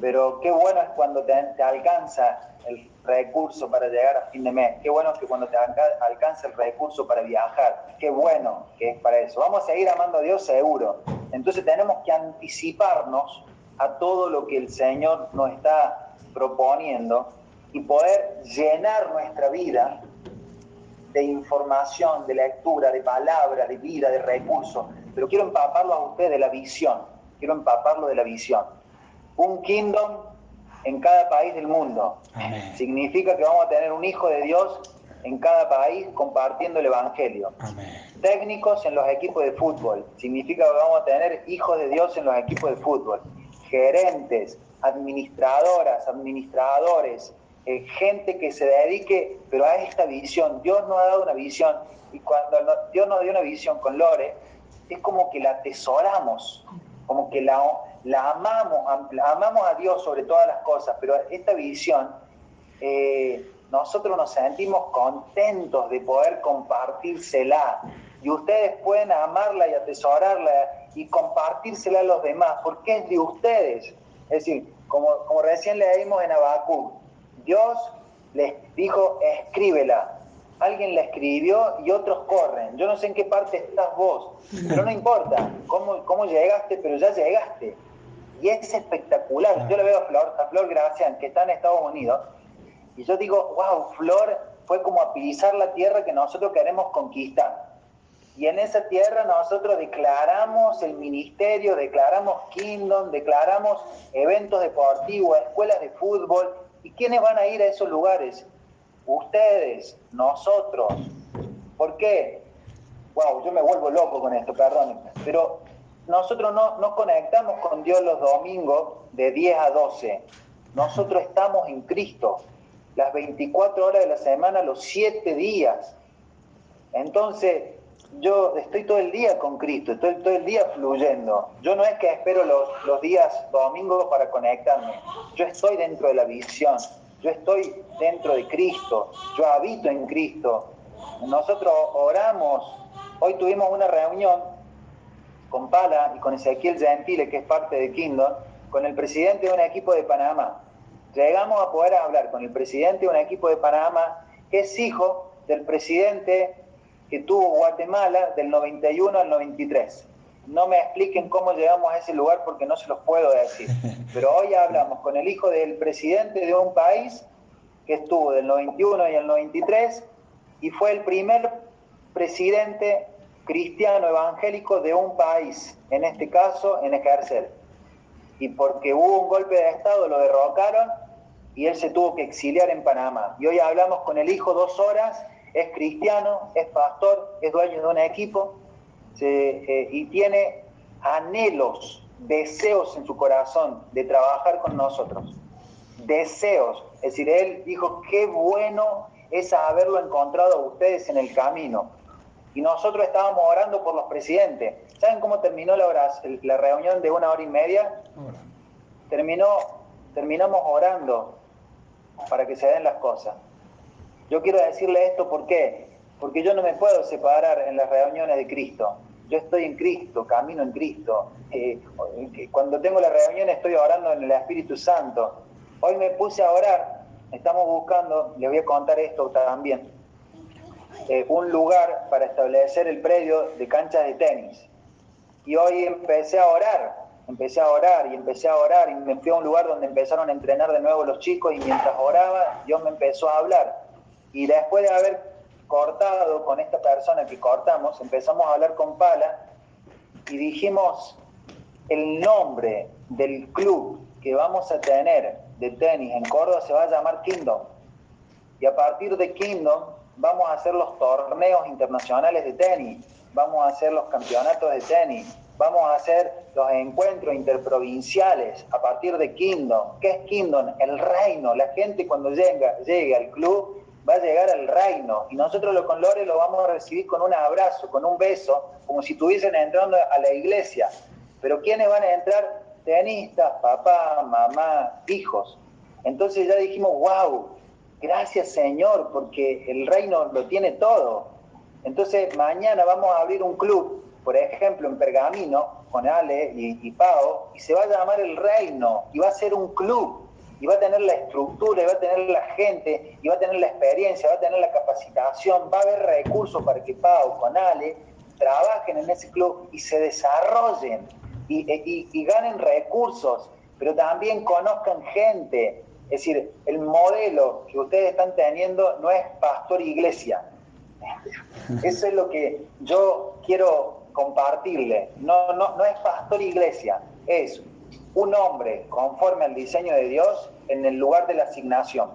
pero qué bueno es cuando te, alcanza el recurso para llegar a fin de mes, qué bueno es que cuando te alcanza el recurso para viajar, qué bueno que es para eso. Vamos a seguir amando a Dios seguro. Entonces tenemos que anticiparnos a todo lo que el Señor nos está proponiendo y poder llenar nuestra vida de información, de lectura, de palabra, de vida, de recursos, pero quiero empaparlo a usted de la visión, quiero empaparlo de la visión. Un kingdom en cada país del mundo. Significa que vamos a tener un hijo de Dios en cada país compartiendo el Evangelio. Técnicos en los equipos de fútbol. Significa que vamos a tener hijos de Dios en los equipos de fútbol. Gerentes, administradoras, administradores, eh, gente que se dedique, pero a esta visión. Dios nos ha dado una visión y cuando Dios nos dio una visión con Lore, es como que la atesoramos, como que la, la amamos, amamos a Dios sobre todas las cosas, pero esta visión, eh, nosotros nos sentimos contentos de poder compartírsela. Y ustedes pueden amarla y atesorarla y compartírsela a los demás, porque es de ustedes. Es decir, como, como recién leímos en Abacú, Dios les dijo, escríbela, alguien la escribió y otros corren. Yo no sé en qué parte estás vos, pero no importa cómo, cómo llegaste, pero ya llegaste. Y es espectacular. Yo le veo a Flor, a Flor Gracián, que está en Estados Unidos, y yo digo, wow, Flor fue como a pisar la tierra que nosotros queremos conquistar. Y en esa tierra nosotros declaramos el ministerio, declaramos Kingdom, declaramos eventos deportivos, escuelas de fútbol. ¿Y quiénes van a ir a esos lugares? ustedes, nosotros. ¿Por qué? Wow, yo me vuelvo loco con esto, perdón. Pero nosotros no, no conectamos con Dios los domingos de 10 a 12. Nosotros estamos en Cristo las 24 horas de la semana, los 7 días. Entonces, yo estoy todo el día con Cristo, estoy todo el día fluyendo. Yo no es que espero los, los días domingos para conectarme, yo estoy dentro de la visión. Yo estoy dentro de Cristo, yo habito en Cristo. Nosotros oramos, hoy tuvimos una reunión con Pala y con Ezequiel Gentile, que es parte de Kingdom, con el presidente de un equipo de Panamá. Llegamos a poder hablar con el presidente de un equipo de Panamá, que es hijo del presidente que tuvo Guatemala del 91 al 93. no me expliquen cómo llegamos a ese lugar porque no se los puedo decir. Pero hoy hablamos con el hijo del presidente de un país que estuvo del 91 y el 93 y fue el primer presidente cristiano evangélico de un país, en este caso en ejercer. Y porque hubo un golpe de Estado, lo derrocaron y él se tuvo que exiliar en Panamá. Y hoy hablamos con el hijo dos horas, es cristiano, es pastor, es dueño de un equipo eh, y tiene anhelos, deseos en su corazón de trabajar con nosotros. Deseos. Es decir, él dijo, qué bueno es haberlo encontrado a ustedes en el camino. Y nosotros estábamos orando por los presidentes. ¿Saben cómo terminó la, la reunión de una hora y media? Terminó, terminamos orando para que se den las cosas. Yo quiero decirle esto ¿por qué? Porque yo no me puedo separar en las reuniones de Cristo. Yo estoy en Cristo, camino en Cristo. Eh, cuando tengo la reunión estoy orando en el Espíritu Santo. Hoy me puse a orar, estamos buscando, les voy a contar esto también, eh, un lugar para establecer el predio de canchas de tenis. Y hoy empecé a orar, empecé a orar y empecé a orar y me fui a un lugar donde empezaron a entrenar de nuevo los chicos y mientras oraba Dios me empezó a hablar. Y después de haber cortado con esta persona que cortamos, empezamos a hablar con Pala y dijimos el nombre del club que vamos a tener de tenis en Córdoba se va a llamar Kingdom. Y a partir de Kingdom vamos a hacer los torneos internacionales de tenis, vamos a hacer los campeonatos de tenis, vamos a hacer los encuentros interprovinciales a partir de Kingdom. ¿Qué es Kingdom? El reino. La gente cuando llega, llegue al club va a llegar al reino y nosotros lo con Lore lo vamos a recibir con un abrazo, con un beso, como si estuviesen entrando a la iglesia. Pero ¿quiénes van a entrar? Tenistas, papá, mamá, hijos. Entonces ya dijimos, wow, gracias Señor, porque el reino lo tiene todo. Entonces mañana vamos a abrir un club, por ejemplo, en Pergamino, con Ale y, y Pau, y se va a llamar el reino, y va a ser un club, y va a tener la estructura, y va a tener la gente, y va a tener la experiencia, va a tener la capacitación, va a haber recursos para que Pau con Ale trabajen en ese club y se desarrollen y, y ganen recursos, pero también conozcan gente, es decir, el modelo que ustedes están teniendo no es pastor iglesia. Eso es lo que yo quiero compartirle. No, no, no es pastor iglesia, es un hombre conforme al diseño de Dios en el lugar de la asignación.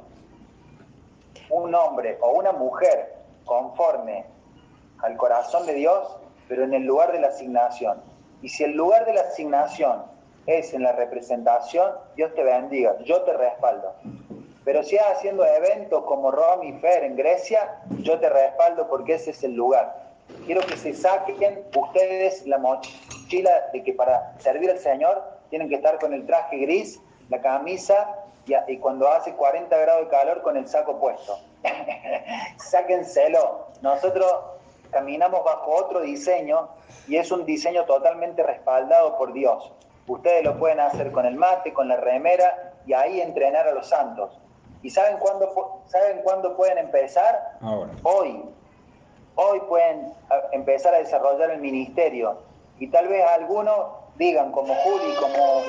Un hombre o una mujer conforme al corazón de Dios, pero en el lugar de la asignación. Y si el lugar de la asignación es en la representación, Dios te bendiga, yo te respaldo. Pero si es haciendo eventos como Rom y Fer en Grecia, yo te respaldo porque ese es el lugar. Quiero que se saquen ustedes la mochila de que para servir al Señor tienen que estar con el traje gris, la camisa y, cuando hace 40 grados de calor con el saco puesto. Sáquenselo. Nosotros caminamos bajo otro diseño y es un diseño totalmente respaldado por Dios. Ustedes lo pueden hacer con el mate, con la remera y ahí entrenar a los santos. ¿Y saben cuándo, saben cuándo pueden empezar? Hoy. Hoy pueden empezar a desarrollar el ministerio. Y tal vez algunos digan, como Juli como,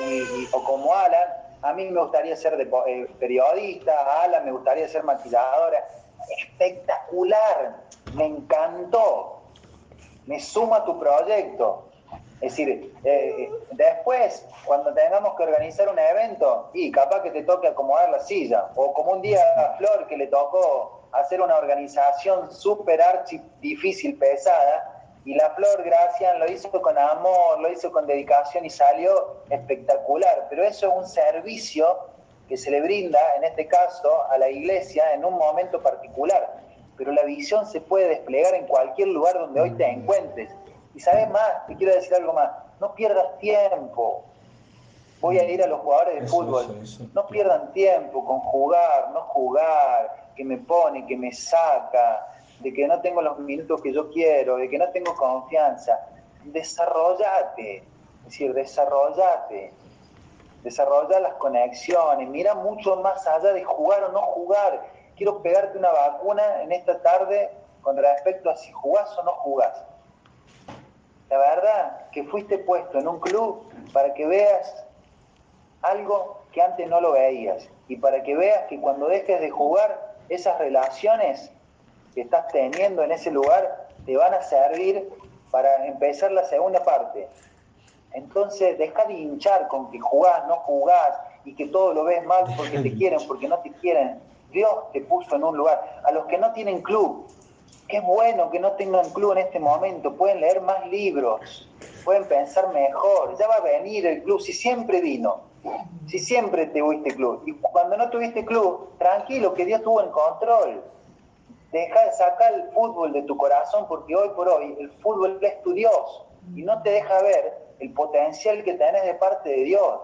o como Alan, a mí me gustaría ser de, eh, periodista, a Alan me gustaría ser maquilladora. Espectacular, me encantó. Me suma tu proyecto. Es decir, eh, después, cuando tengamos que organizar un evento, y capaz que te toque acomodar la silla, o como un día a Flor que le tocó hacer una organización súper archi difícil, pesada, y la Flor Gracian lo hizo con amor, lo hizo con dedicación y salió espectacular, pero eso es un servicio que se le brinda, en este caso, a la iglesia en un momento particular, pero la visión se puede desplegar en cualquier lugar donde hoy te encuentres y sabes más, te quiero decir algo más, no pierdas tiempo. Voy a ir a los jugadores de fútbol. No pierdan tiempo con jugar, no jugar, que me pone, que me saca, de que no tengo los minutos que yo quiero, de que no tengo confianza. Desarrollate, es decir, desarrollate, desarrolla las conexiones, mira mucho más allá de jugar o no jugar. Quiero pegarte una vacuna en esta tarde con respecto a si jugás o no jugás La verdad que fuiste puesto en un club para que veas algo que antes no lo veías y para que veas que cuando dejes de jugar, esas relaciones que estás teniendo en ese lugar te van a servir para empezar la segunda parte. Entonces, deja de hinchar con que jugás, no jugás y que todo lo ves mal porque te quieren, porque no te quieren. Dios te puso en un lugar. A los que no tienen club, qué bueno que no tengan club en este momento, pueden leer más libros, pueden pensar mejor, ya va a venir el club, si siempre vino, si siempre tuviste club. Y cuando no tuviste club, tranquilo, que Dios tuvo en control. Deja de sacar el fútbol de tu corazón porque hoy por hoy el fútbol es tu Dios y no te deja ver el potencial que tenés de parte de Dios.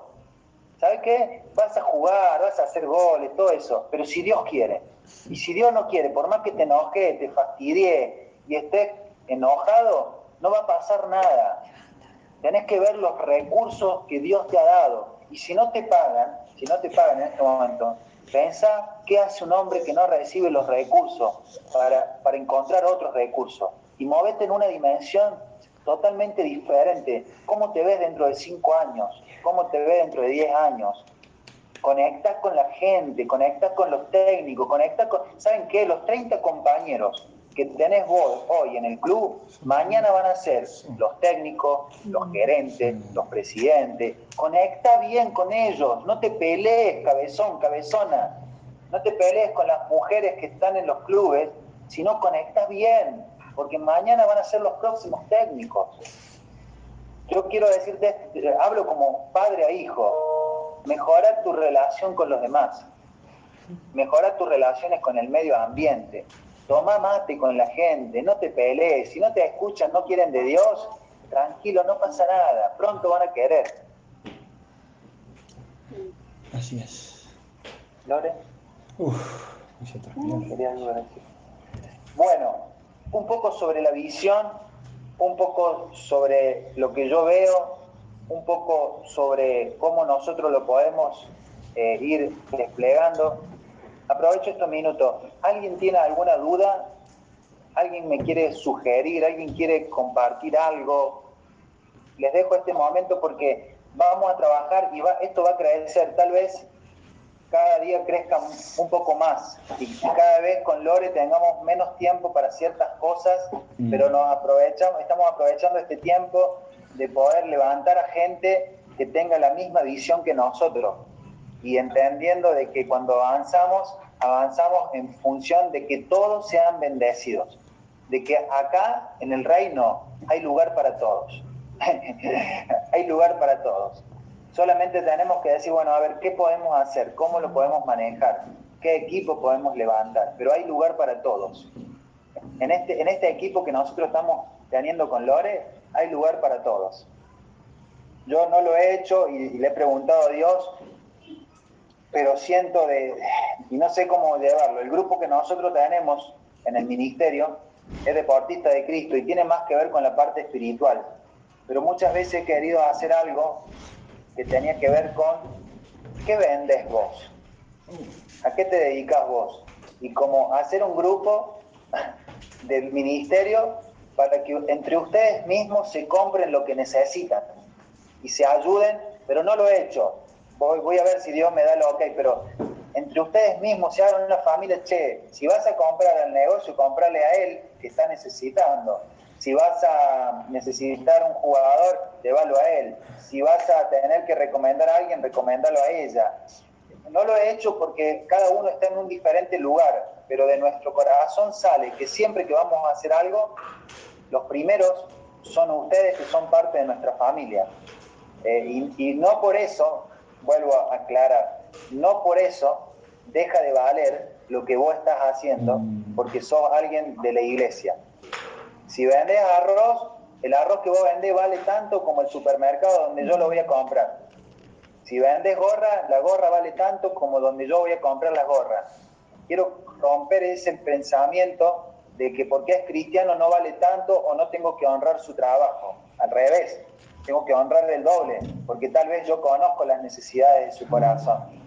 ¿Sabes qué? Vas a jugar, vas a hacer goles, todo eso, pero si Dios quiere. Y si Dios no quiere, por más que te enoje, te fastidie y estés enojado, no va a pasar nada. Tenés que ver los recursos que Dios te ha dado. Y si no te pagan, si no te pagan en este momento, Pensa qué hace un hombre que no recibe los recursos para, para encontrar otros recursos. Y movete en una dimensión totalmente diferente. ¿Cómo te ves dentro de cinco años? ¿Cómo te ves dentro de diez años? Conectas con la gente, conectas con los técnicos, conectas con... ¿Saben qué? Los 30 compañeros que tenés vos hoy en el club, mañana van a ser los técnicos, los gerentes, los presidentes. Conecta bien con ellos, no te pelees, cabezón, cabezona. No te pelees con las mujeres que están en los clubes, sino conecta bien, porque mañana van a ser los próximos técnicos. Yo quiero decirte, hablo como padre a hijo, mejora tu relación con los demás, mejora tus relaciones con el medio ambiente, toma mate con la gente, no te pelees, si no te escuchan, no quieren de Dios, tranquilo, no pasa nada, pronto van a querer. Así es. ¿Lore? Uf, Bueno, un poco sobre la visión, un poco sobre lo que yo veo, un poco sobre cómo nosotros lo podemos eh, ir desplegando. Aprovecho estos minutos. ¿Alguien tiene alguna duda? ¿Alguien me quiere sugerir? ¿Alguien quiere compartir algo? Les dejo este momento porque vamos a trabajar y va, esto va a crecer. Tal vez cada día crezca un poco más y cada vez con Lore tengamos menos tiempo para ciertas cosas, mm. pero nos aprovechamos, estamos aprovechando este tiempo de poder levantar a gente que tenga la misma visión que nosotros y entendiendo de que cuando avanzamos, avanzamos en función de que todos sean bendecidos, de que acá en el reino hay lugar para todos, hay lugar para todos. Solamente tenemos que decir, bueno, a ver, ¿qué podemos hacer? ¿Cómo lo podemos manejar? ¿Qué equipo podemos levantar? Pero hay lugar para todos. En este, en este equipo que nosotros estamos teniendo con Lore, hay lugar para todos. Yo no lo he hecho y, le he preguntado a Dios pero siento de, y no sé cómo llevarlo, el grupo que nosotros tenemos en el ministerio es deportista de Cristo y tiene más que ver con la parte espiritual, pero muchas veces he querido hacer algo que tenía que ver con qué vendes vos, a qué te dedicas vos, y como hacer un grupo del ministerio para que entre ustedes mismos se compren lo que necesitan y se ayuden, pero no lo he hecho, voy, a ver si Dios me da lo ok, pero entre ustedes mismos se hagan una familia, che, si vas a comprar al negocio, comprarle a él que está necesitando. Si vas a necesitar un jugador, llévalo a él. Si vas a tener que recomendar a alguien, recomendalo a ella. No lo he hecho porque cada uno está en un diferente lugar, pero de nuestro corazón sale que siempre que vamos a hacer algo, los primeros son ustedes que son parte de nuestra familia. Eh, y, y no por eso vuelvo a aclarar, no por eso deja de valer lo que vos estás haciendo mm. porque sos alguien de la iglesia. Si vendés arroz, el arroz que vos vendés vale tanto como el supermercado donde yo lo voy a comprar. Si vendés gorra, la gorra vale tanto como donde yo voy a comprar las gorras. Quiero romper ese pensamiento de que porque es cristiano no vale tanto o no tengo que honrar su trabajo. Al revés, tengo que honrarle el doble, porque tal vez yo conozco las necesidades de su corazón.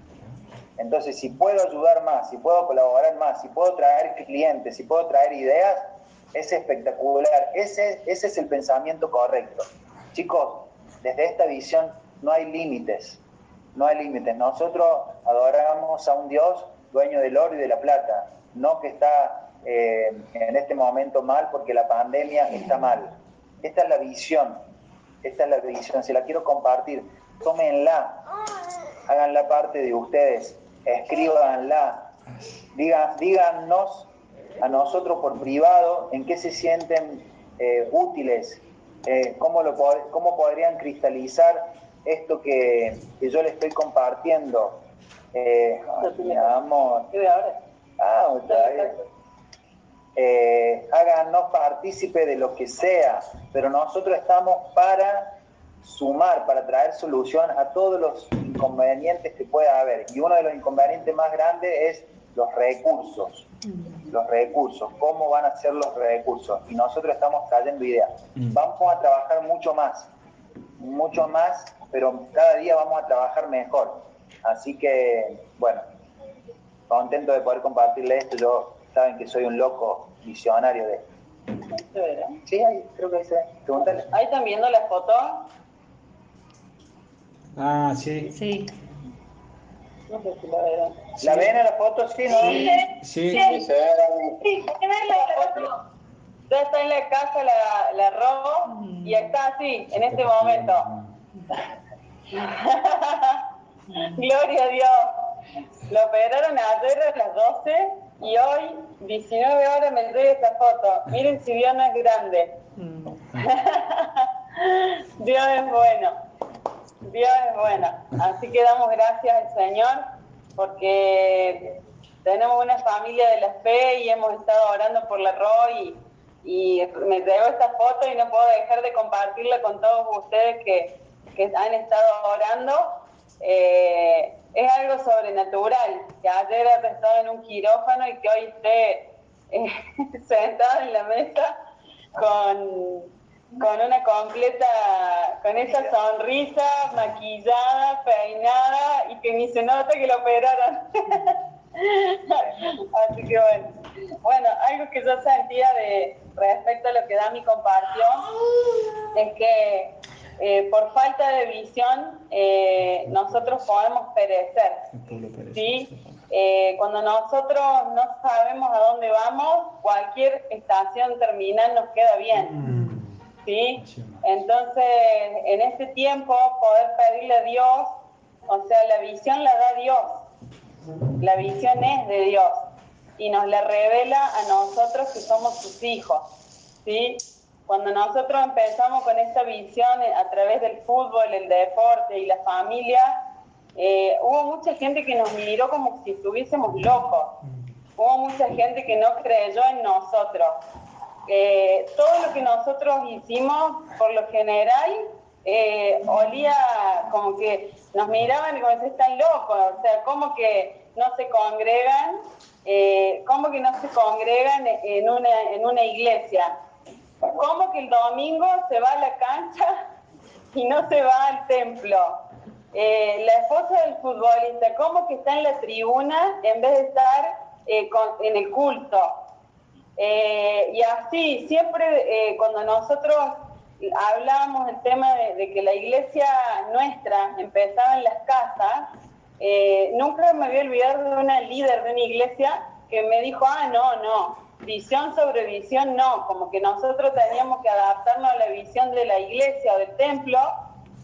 Entonces, si puedo ayudar más, si puedo colaborar más, si puedo traer clientes, si puedo traer ideas, es espectacular. Ese, ese es el pensamiento correcto. Chicos, desde esta visión no hay límites, no hay límites. Nosotros adoramos a un Dios dueño del oro y de la plata, no que está eh, en este momento mal porque la pandemia está mal. Esta es la visión, esta es la visión, si la quiero compartir, tómenla, háganla parte de ustedes, escríbanla, digan, díganos a nosotros por privado en qué se sienten eh, útiles, eh, cómo, lo, cómo podrían cristalizar esto que, que yo les estoy compartiendo. Eh. Ah, está bien. Eh, háganos partícipe de lo que sea, pero nosotros estamos para sumar, para traer solución a todos los inconvenientes que pueda haber. Y uno de los inconvenientes más grandes es los recursos. Mm. Los recursos, cómo van a ser los recursos. Y nosotros estamos trayendo ideas. Mm. Vamos a trabajar mucho más, mucho más, pero cada día vamos a trabajar mejor. Así que, bueno, contento de poder compartirle esto. Yo saben que soy un loco visionario de esto. Sí, ahí, creo que ahí se ve. Ahí están viendo la foto. Ah, sí. Sí. No sé si la verán. ¿La ven en la foto? Sí, ¿no? Sí. Sí. Sí, sí. sí. la foto. Ya está en la casa la, la robo y está así, en este momento. Gloria a Dios. Lo operaron ayer a las 12 y hoy, 19 horas, me doy esta foto. Miren si Dios no es grande. Dios es bueno. Dios es bueno. Así que damos gracias al Señor porque tenemos una familia de la fe y hemos estado orando por la ROI y, me traigo esta foto y no puedo dejar de compartirla con todos ustedes que, que han estado orando eh, es algo sobrenatural, que ayer he estado en un quirófano y que hoy esté eh, sentado en la mesa con, con una completa, con esa sonrisa maquillada, peinada y que ni se nota que lo operaron. Así que bueno. Bueno, algo que yo sentía de respecto a lo que Dami compartió es que eh, por falta de visión eh, nosotros podemos perecer. ¿sí? Eh, cuando nosotros no sabemos a dónde vamos, cualquier estación terminal nos queda bien. Mm. ¿sí? Entonces, en este tiempo, poder pedirle a Dios, o sea, la visión la da Dios. La visión es de Dios y nos la revela a nosotros que somos sus hijos. ¿sí? Cuando nosotros empezamos con esta visión eh, a través del fútbol, el deporte y la familia, eh, hubo mucha gente que nos miró como si estuviésemos locos. Hubo mucha gente que no creyó en nosotros. Eh, todo lo que nosotros hicimos, por lo general, olía como que nos miraban y como si están locos, o sea, como que no se congregan, como que no se congregan en una, en una iglesia. ¿Cómo que el domingo se va a la cancha y no se va al templo? Eh, la esposa del futbolista, ¿cómo que está en la tribuna en vez de estar eh, en el culto? Eh, y así, siempre cuando nosotros hablábamos del tema de, que la iglesia nuestra empezaba en las casas, nunca me voy a olvidar de una líder de una iglesia que me dijo, ah, no, no, visión sobre visión no, como que nosotros teníamos que adaptarnos a la visión de la iglesia o del templo,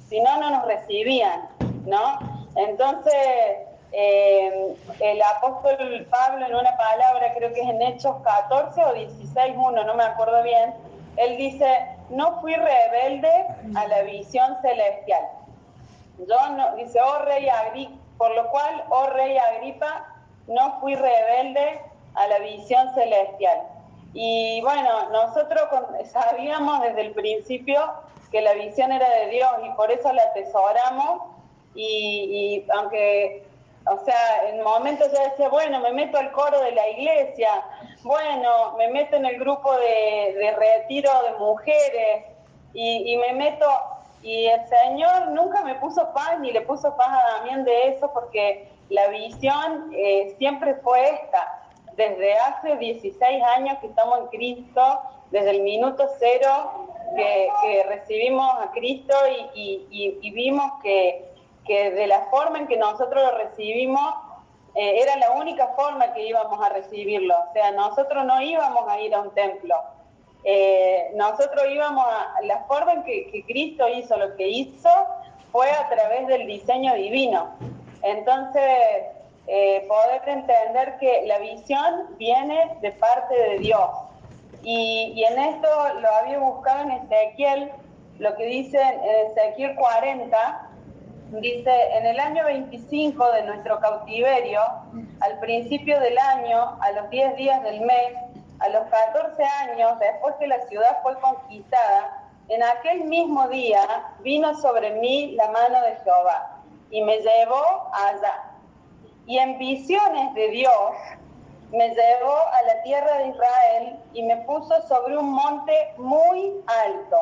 si no, no nos recibían, ¿no? Entonces, eh, el apóstol Pablo en una palabra, creo que es en Hechos 14 o 16, 1, no me acuerdo bien, él dice, no fui rebelde a la visión celestial. Yo no, dice, oh rey Agripa, por lo cual, oh rey Agripa, no fui rebelde a la visión celestial. Y bueno, nosotros sabíamos desde el principio que la visión era de Dios y por eso la atesoramos y, aunque, o sea, en momentos ya decía, bueno, me meto al coro de la iglesia, bueno, me meto en el grupo de, retiro de mujeres y, me meto, y el Señor nunca me puso paz ni le puso paz a Damián de eso porque la visión eh, siempre fue esta desde hace 16 años que estamos en Cristo desde el minuto cero que, recibimos a Cristo y, vimos que, de la forma en que nosotros lo recibimos, eh, era la única forma que íbamos a recibirlo. O sea, nosotros no íbamos a ir a un templo. Eh, nosotros íbamos a la forma en que, Cristo hizo lo que hizo fue a través del diseño divino. Entonces, eh, poder entender que la visión viene de parte de Dios. Y, en esto lo había buscado en Ezequiel, lo que dice en Ezequiel 40, dice, en el año 25 de nuestro cautiverio, al principio del año, a los 10 días del mes, a los 14 años, después que la ciudad fue conquistada, en aquel mismo día vino sobre mí la mano de Jehová y me llevó allá. Y en visiones de Dios me llevó a la tierra de Israel y me puso sobre un monte muy alto,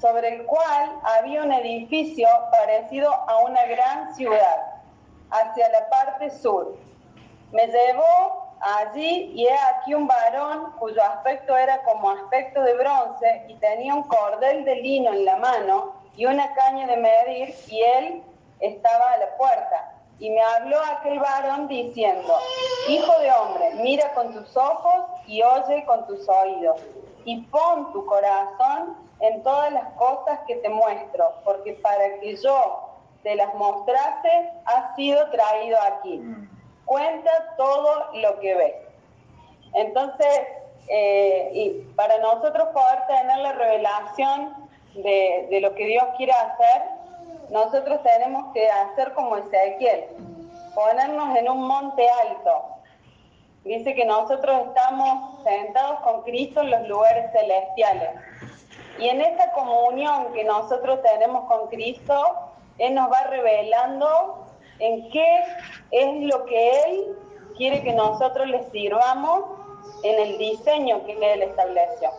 sobre el cual había un edificio parecido a una gran ciudad, hacia la parte sur. Me llevó allí y he aquí un varón cuyo aspecto era como aspecto de bronce y tenía un cordel de lino en la mano y una caña de medir y él estaba a la puerta. Y me habló aquel varón diciendo, Hijo de hombre, mira con tus ojos y oye con tus oídos, y pon tu corazón en todas las cosas que te muestro, porque para que yo te las mostrase, has sido traído aquí. Cuenta todo lo que ves. Entonces, eh, y para nosotros poder tener la revelación de, de lo que Dios quiere hacer, nosotros tenemos que hacer como Ezequiel, ponernos en un monte alto. Dice que nosotros estamos sentados con Cristo en los lugares celestiales. Y en esa comunión que nosotros tenemos con Cristo, Él nos va revelando en qué es lo que Él quiere que nosotros le sirvamos en el diseño que Él estableció.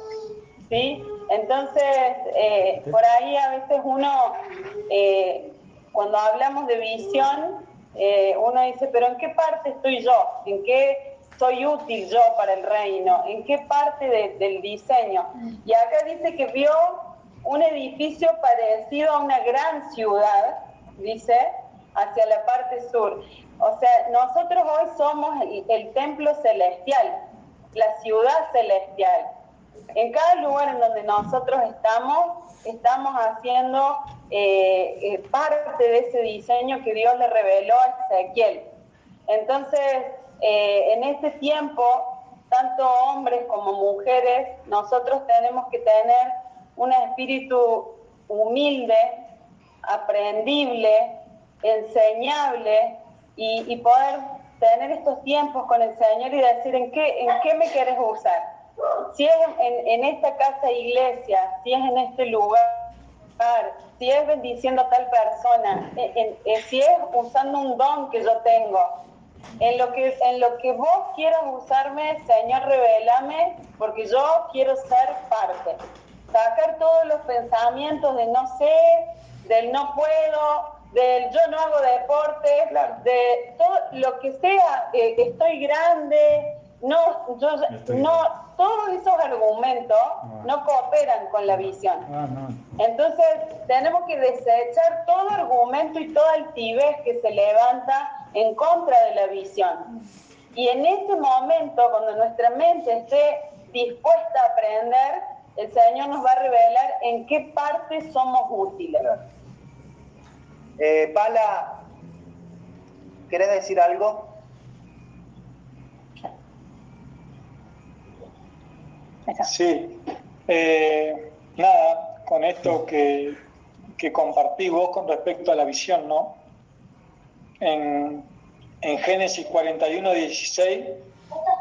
¿Sí? Entonces, eh, por ahí a veces uno, eh, cuando hablamos de visión, eh, uno dice, pero ¿en qué parte estoy yo? ¿En qué soy útil yo para el reino? ¿En qué parte del diseño? Y acá dice que vio un edificio parecido a una gran ciudad, dice, hacia la parte sur. O sea, nosotros hoy somos el templo celestial, la ciudad celestial. En cada lugar en donde nosotros estamos, estamos haciendo eh, eh, parte de ese diseño que Dios le reveló a Ezequiel. Entonces, eh, en este tiempo, tanto hombres como mujeres, nosotros tenemos que tener un espíritu humilde, aprendible, enseñable y, poder tener estos tiempos con el Señor y decir en qué, en qué me quieres usar si es en, esta casa iglesia, si es en este lugar, si es bendiciendo a tal persona, si es usando un don que yo tengo, en lo que, en lo que vos quieras usarme, Señor, revelame, porque yo quiero ser parte. Sacar todos los pensamientos de no sé, del no puedo, del yo no hago deporte, de todo lo que sea, eh, estoy grande, no, yo, no, todos esos argumentos ah. no cooperan con la visión. Ah, Entonces, tenemos que desechar todo argumento y toda altivez que se levanta en contra de la visión. Y en ese momento, cuando nuestra mente esté dispuesta a aprender, el Señor nos va a revelar en qué parte somos útiles. Eh, Pala, ¿querés decir algo? Sí, eh, nada, con esto que, que compartí vos con respecto a la visión, ¿no? En, en Génesis 41, 16,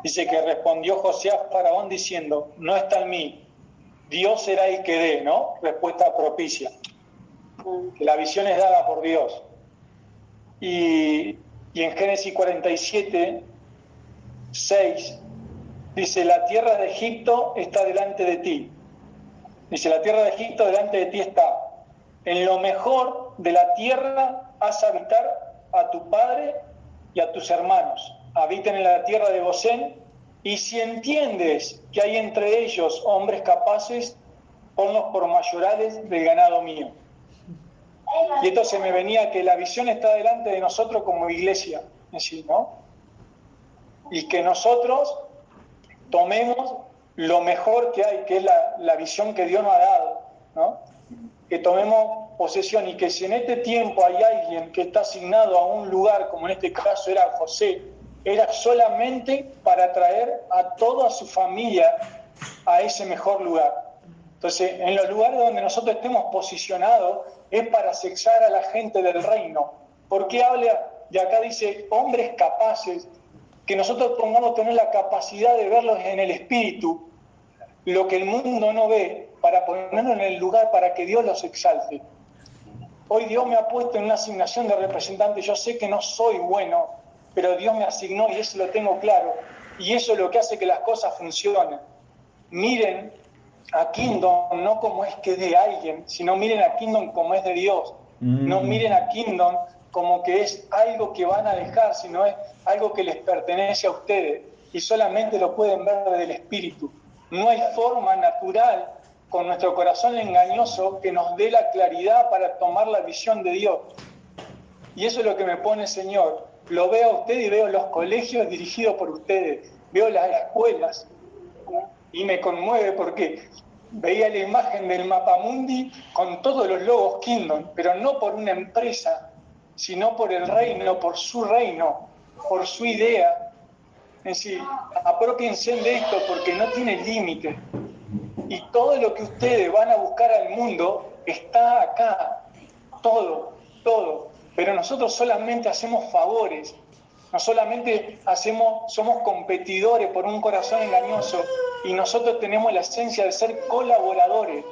dice que respondió José a Faraón diciendo, no está en mí, Dios será el que dé, ¿no? Respuesta propicia. Que la visión es dada por Dios. Y, y en Génesis 47, 6, Dice, la tierra de Egipto está delante de ti. Dice, la tierra de Egipto delante de ti está. En lo mejor de la tierra has habitar a tu padre y a tus hermanos. Habiten en la tierra de Gosén Y si entiendes que hay entre ellos hombres capaces, ponlos por mayorales del ganado mío. Y esto se me venía que la visión está delante de nosotros como iglesia, ¿no? Y que nosotros tomemos lo mejor que hay, que es la, la visión que Dios nos ha dado, ¿no? Que tomemos posesión y que si en este tiempo hay alguien que está asignado a un lugar, como en este caso era José, era solamente para traer a toda su familia a ese mejor lugar. Entonces, en los lugares donde nosotros estemos posicionados es para sexar a la gente del reino. Porque habla, de acá dice, hombres capaces, que nosotros pongamos tener la capacidad de verlos en el espíritu, lo que el mundo no ve, para ponerlo en el lugar para que Dios los exalte. Hoy Dios me ha puesto en una asignación de representante, yo sé que no soy bueno, pero Dios me asignó y eso lo tengo claro. Y eso es lo que hace que las cosas funcionen. Miren a Kingdom no como es que de alguien, sino miren a Kingdom como es de Dios. No mm. miren a Kingdom como que es algo que van a dejar, sino es algo que les pertenece a ustedes y solamente lo pueden ver desde el Espíritu. No hay forma natural con nuestro corazón engañoso que nos dé la claridad para tomar la visión de Dios. Y eso es lo que me pone Señor lo veo a usted y veo los colegios dirigidos por ustedes, veo las escuelas y me conmueve porque veía la imagen del Mapamundi con todos los logos Kingdom, pero no por una empresa, sino por el reino, por su reino, por su idea. Es decir, apropiense de esto porque no tiene límite. Y todo lo que ustedes van a buscar al mundo está acá. Todo, todo pero nosotros solamente hacemos favores, no solamente hacemos, somos competidores por un corazón engañoso y nosotros tenemos la esencia de ser colaboradores.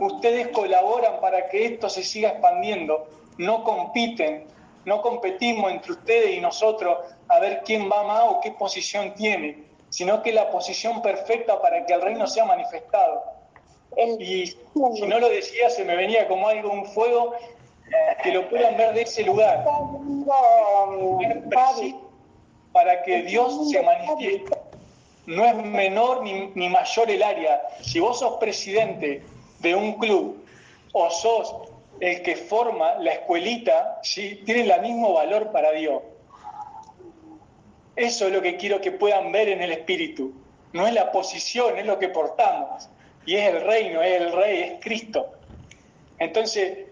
Ustedes colaboran para que esto se siga expandiendo, no compiten, no competimos entre ustedes y nosotros a ver quién va más o qué posición tiene, sino que la posición perfecta para que el reino sea manifestado. Y si no lo decía, se me venía como algo, un fuego que lo puedan ver de ese lugar. Para que Dios se manifieste. No es menor ni, mayor el área. Si vos sos presidente de un club o sos el que forma la escuelita, ¿sí? tiene el mismo valor para Dios. Eso es lo que quiero que puedan ver en el espíritu. No es la posición, es lo que portamos. Y es el reino, es el rey, es Cristo. Entonces,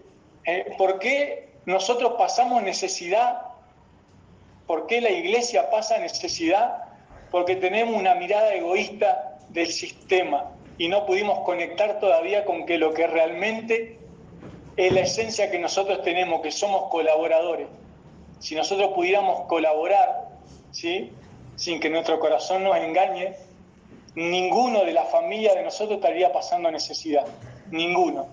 eh, ¿Por qué nosotros pasamos necesidad? ¿Por qué la iglesia pasa necesidad? Porque tenemos una mirada egoísta del sistema y no pudimos conectar todavía con que lo que realmente es la esencia que nosotros tenemos, que somos colaboradores. Si nosotros pudiéramos colaborar, ¿sí? sin que nuestro corazón nos engañe, ninguno de la familia de nosotros estaría pasando necesidad. Ninguno.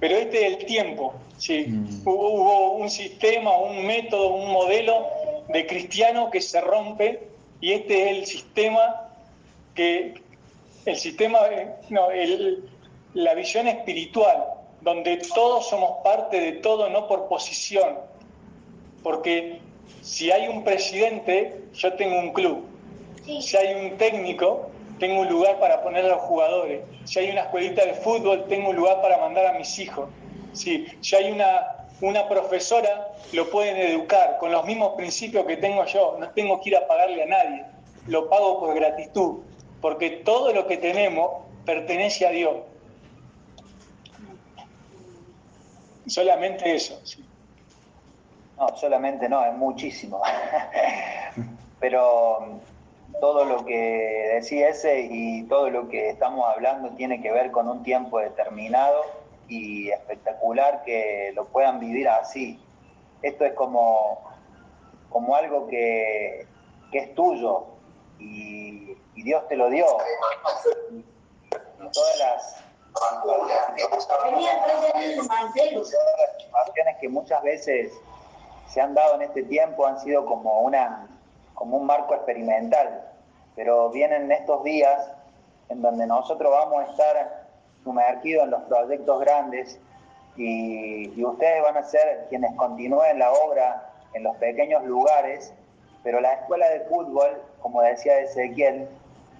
Pero este es el tiempo, ¿sí? Mm. Hubo, un sistema, un método, un modelo de cristiano que se rompe y este es el sistema que, el sistema, no, la visión espiritual, donde todos somos parte de todo, no por posición. Porque si hay un presidente, yo tengo un club. Si hay un técnico, tengo un lugar para poner a los jugadores. Si hay una escuelita de fútbol, tengo un lugar para mandar a mis hijos. Si, si hay una, una profesora, lo pueden educar con los mismos principios que tengo yo. No tengo que ir a pagarle a nadie. Lo pago por gratitud, porque todo lo que tenemos pertenece a Dios. Solamente eso. No, solamente no, es muchísimo. Pero todo lo que decía ese y todo lo que estamos hablando tiene que ver con un tiempo determinado y espectacular que lo puedan vivir así. Esto es como, como algo que, es tuyo y, Dios te lo dio. todas las situaciones que muchas veces se han dado en este tiempo han sido como una como un marco experimental, pero vienen estos días en donde nosotros vamos a estar sumergidos en los proyectos grandes y, ustedes van a ser quienes continúen la obra en los pequeños lugares pero la escuela de fútbol, como decía Ezequiel,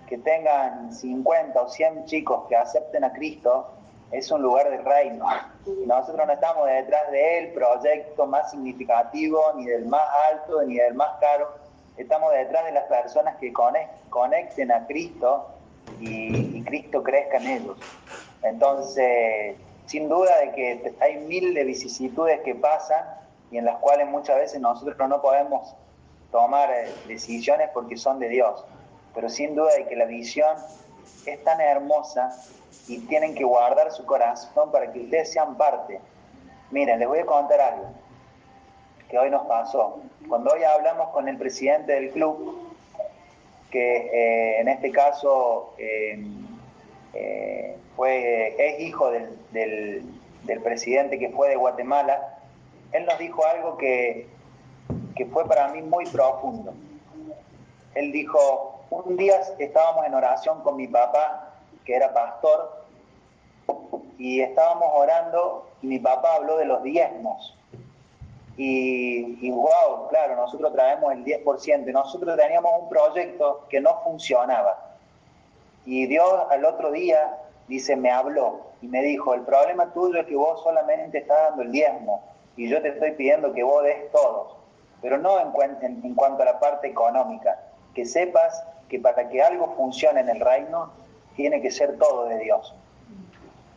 que tengan 50 o 100 chicos que acepten a Cristo, es un lugar de reino. Y nosotros no estamos detrás del proyecto más significativo, ni del más alto, ni del más caro. Estamos detrás de las personas que conecten a Cristo y, y Cristo crezca en ellos. Entonces, sin duda de que hay mil de vicisitudes que pasan y en las cuales muchas veces nosotros no podemos tomar eh, decisiones porque son de Dios. Pero sin duda de que la visión es tan hermosa y tienen que guardar su corazón para que ustedes sean parte. Miren, les voy a contar algo que hoy nos pasó. Cuando hoy hablamos con el presidente del club, que eh, en este caso eh, fue, es hijo del, del presidente que fue de Guatemala, él nos dijo algo que, que fue para mí muy profundo. Él dijo, un día estábamos en oración con mi papá, que era pastor, y estábamos orando y mi papá habló de los diezmos. Y, y wow, claro, nosotros traemos el 10%. Nosotros teníamos un proyecto que no funcionaba. Y Dios al otro día, dice, me habló y me dijo, el problema tuyo es que vos solamente estás dando el diezmo y yo te estoy pidiendo que vos des todos pero no en, en, cuanto a la parte económica, que sepas que para que algo funcione en el reino, tiene que ser todo de Dios.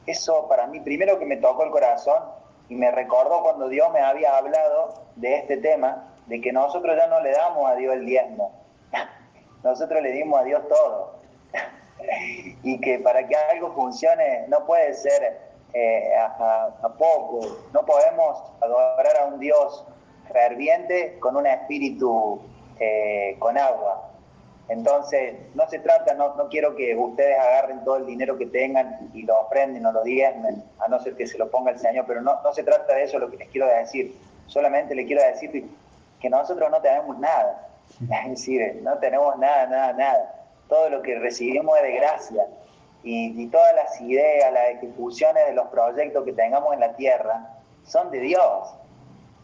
Eso para mí, primero que me tocó el corazón y me recordó cuando Dios me había hablado de este tema, de que nosotros ya no le damos a Dios el diezmo, nosotros le dimos a Dios todo. y que para que algo funcione no puede ser eh, a, poco, no podemos adorar a un Dios ferviente con un espíritu eh, con agua. Entonces, no se trata, no, no, quiero que ustedes agarren todo el dinero que tengan y lo ofrenden o lo diezmen, a no ser que se lo ponga el Señor, pero no, no se trata de eso lo que les quiero decir. Solamente le quiero decir que nosotros no tenemos nada. Es decir, no tenemos nada, nada, nada. Todo lo que recibimos es de gracia. Y, y todas las ideas, las ejecuciones de los proyectos que tengamos en la tierra son de Dios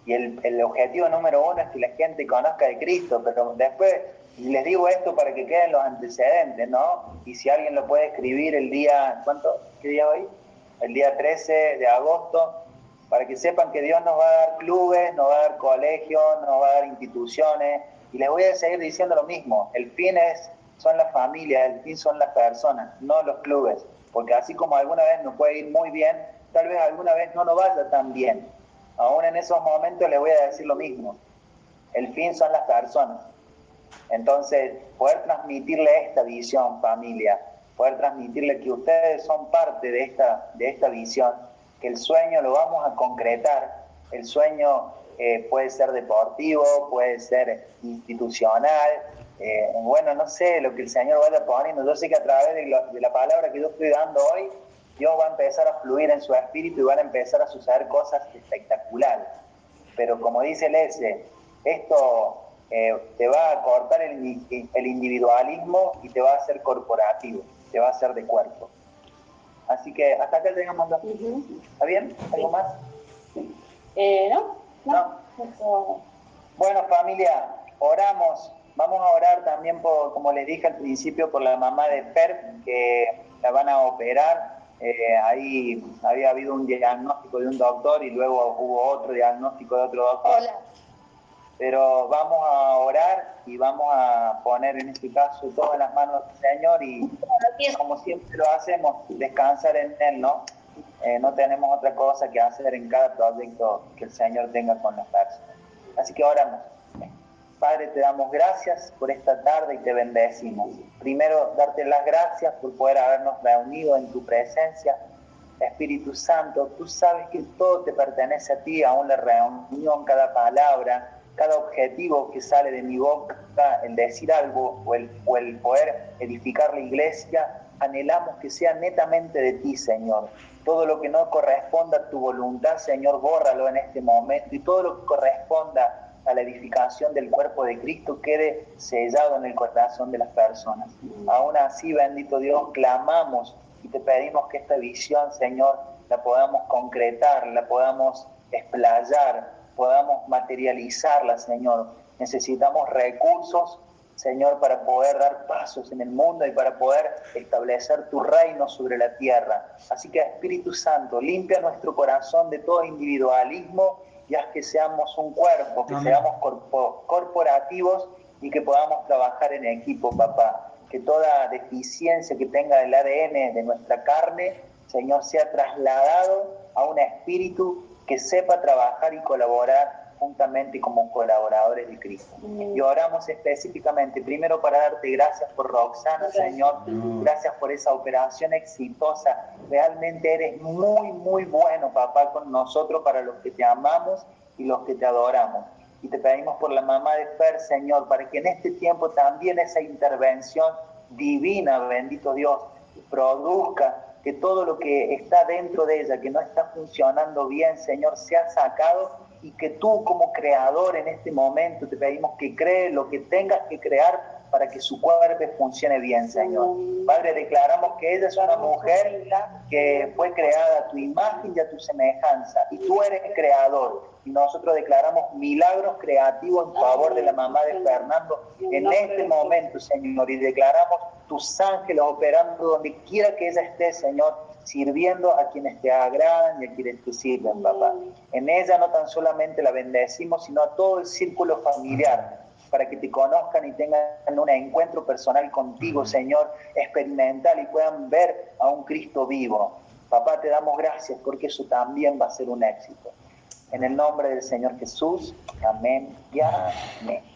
y el, el, objetivo número uno es que la gente conozca de Cristo, pero después les digo esto para que queden los antecedentes, ¿no? Y si alguien lo puede escribir el día, ¿cuánto? ¿Qué día hoy? El día 13 de agosto, para que sepan que Dios nos va a dar clubes, nos va a dar colegios, nos va a dar instituciones, y les voy a seguir diciendo lo mismo, el fin es, son las familias, el fin son las personas, no los clubes, porque así como alguna vez nos puede ir muy bien, tal vez alguna vez no nos vaya tan bien, aún en esos momentos les voy a decir lo mismo. El fin son las personas. Entonces, poder transmitirle esta visión, familia, poder transmitirle que ustedes son parte de esta, de esta visión, que el sueño lo vamos a concretar. El sueño eh, puede ser deportivo, puede ser institucional, eh, bueno, no sé lo que el Señor vaya poniendo. Yo sé que a través de, de la palabra que yo estoy dando hoy, Dios va a empezar a fluir en su espíritu y van a empezar a suceder cosas espectaculares. Pero como dice el S, esto eh, te va a cortar el, individualismo y te va a hacer corporativo, te va a hacer de cuerpo. Así que hasta acá tengamos dos. ¿Está bien? ¿Algo más? Eh, no, no. Bueno, familia, oramos. Vamos a orar también, por, como les dije al principio, por la mamá de Per, que la van a operar eh, ahí había habido un diagnóstico de un doctor y luego hubo otro diagnóstico de otro doctor. Hola. Pero vamos a orar y vamos a poner en este caso todas las manos del Señor y como siempre lo hacemos, descansar en Él, ¿no? Eh, no tenemos otra cosa que hacer en cada proyecto que el Señor tenga con las personas. Así que oramos. Padre, te damos gracias por esta tarde y te bendecimos. Primero, darte las gracias por poder habernos reunido en tu presencia. Espíritu Santo, tú sabes que todo te pertenece a ti, aún la reunión, cada palabra, cada objetivo que sale de mi boca, el decir algo o el, o el poder edificar la iglesia, anhelamos que sea netamente de ti, Señor. Todo lo que no corresponda a tu voluntad, Señor, bórralo en este momento y todo lo que corresponda a la edificación del cuerpo de Cristo quede sellado en el corazón de las personas. Aún así, bendito Dios, clamamos y te pedimos que esta visión, Señor, la podamos concretar, la podamos explayar, podamos materializarla, Señor, necesitamos recursos, Señor, para poder dar pasos en el mundo y para poder establecer tu reino sobre la tierra. Así que Espíritu Santo, limpia nuestro corazón de todo individualismo y haz que seamos un cuerpo, que seamos corporativos y que podamos trabajar en equipo, papá. Que toda deficiencia que tenga el ADN de nuestra carne, Señor, sea trasladado a un espíritu que sepa trabajar y colaborar juntamente como colaboradores de Cristo. Y oramos específicamente, primero para darte gracias por Roxana, Señor, gracias por esa operación exitosa. Realmente eres muy, muy bueno, papá, con nosotros para los que te amamos y los que te adoramos. Y te pedimos por la mamá de Fer, Señor, para que en este tiempo también esa intervención divina, bendito Dios, produzca que todo lo que está dentro de ella, que no está funcionando bien, Señor, sea sacado y que tú como creador en este momento te pedimos que cree lo que tengas que crear para que su cuerpo funcione bien, Señor. Padre, declaramos que ella es una mujer que fue creada a tu imagen y a tu semejanza, y tú eres creador. Y nosotros declaramos milagros creativos en favor de la mamá de Fernando en este momento, Señor, y declaramos tus ángeles operando donde quiera que ella esté, Señor, sirviendo a quienes te agradan y a quienes te sirven, papá. En ella no tan solamente la bendecimos, sino a todo el círculo familiar, para que te conozcan y tengan un encuentro personal contigo, Señor, experimental y puedan ver a un Cristo vivo. Papá, te damos gracias porque eso también va a ser un éxito. En el nombre del Señor Jesús, amén y amén.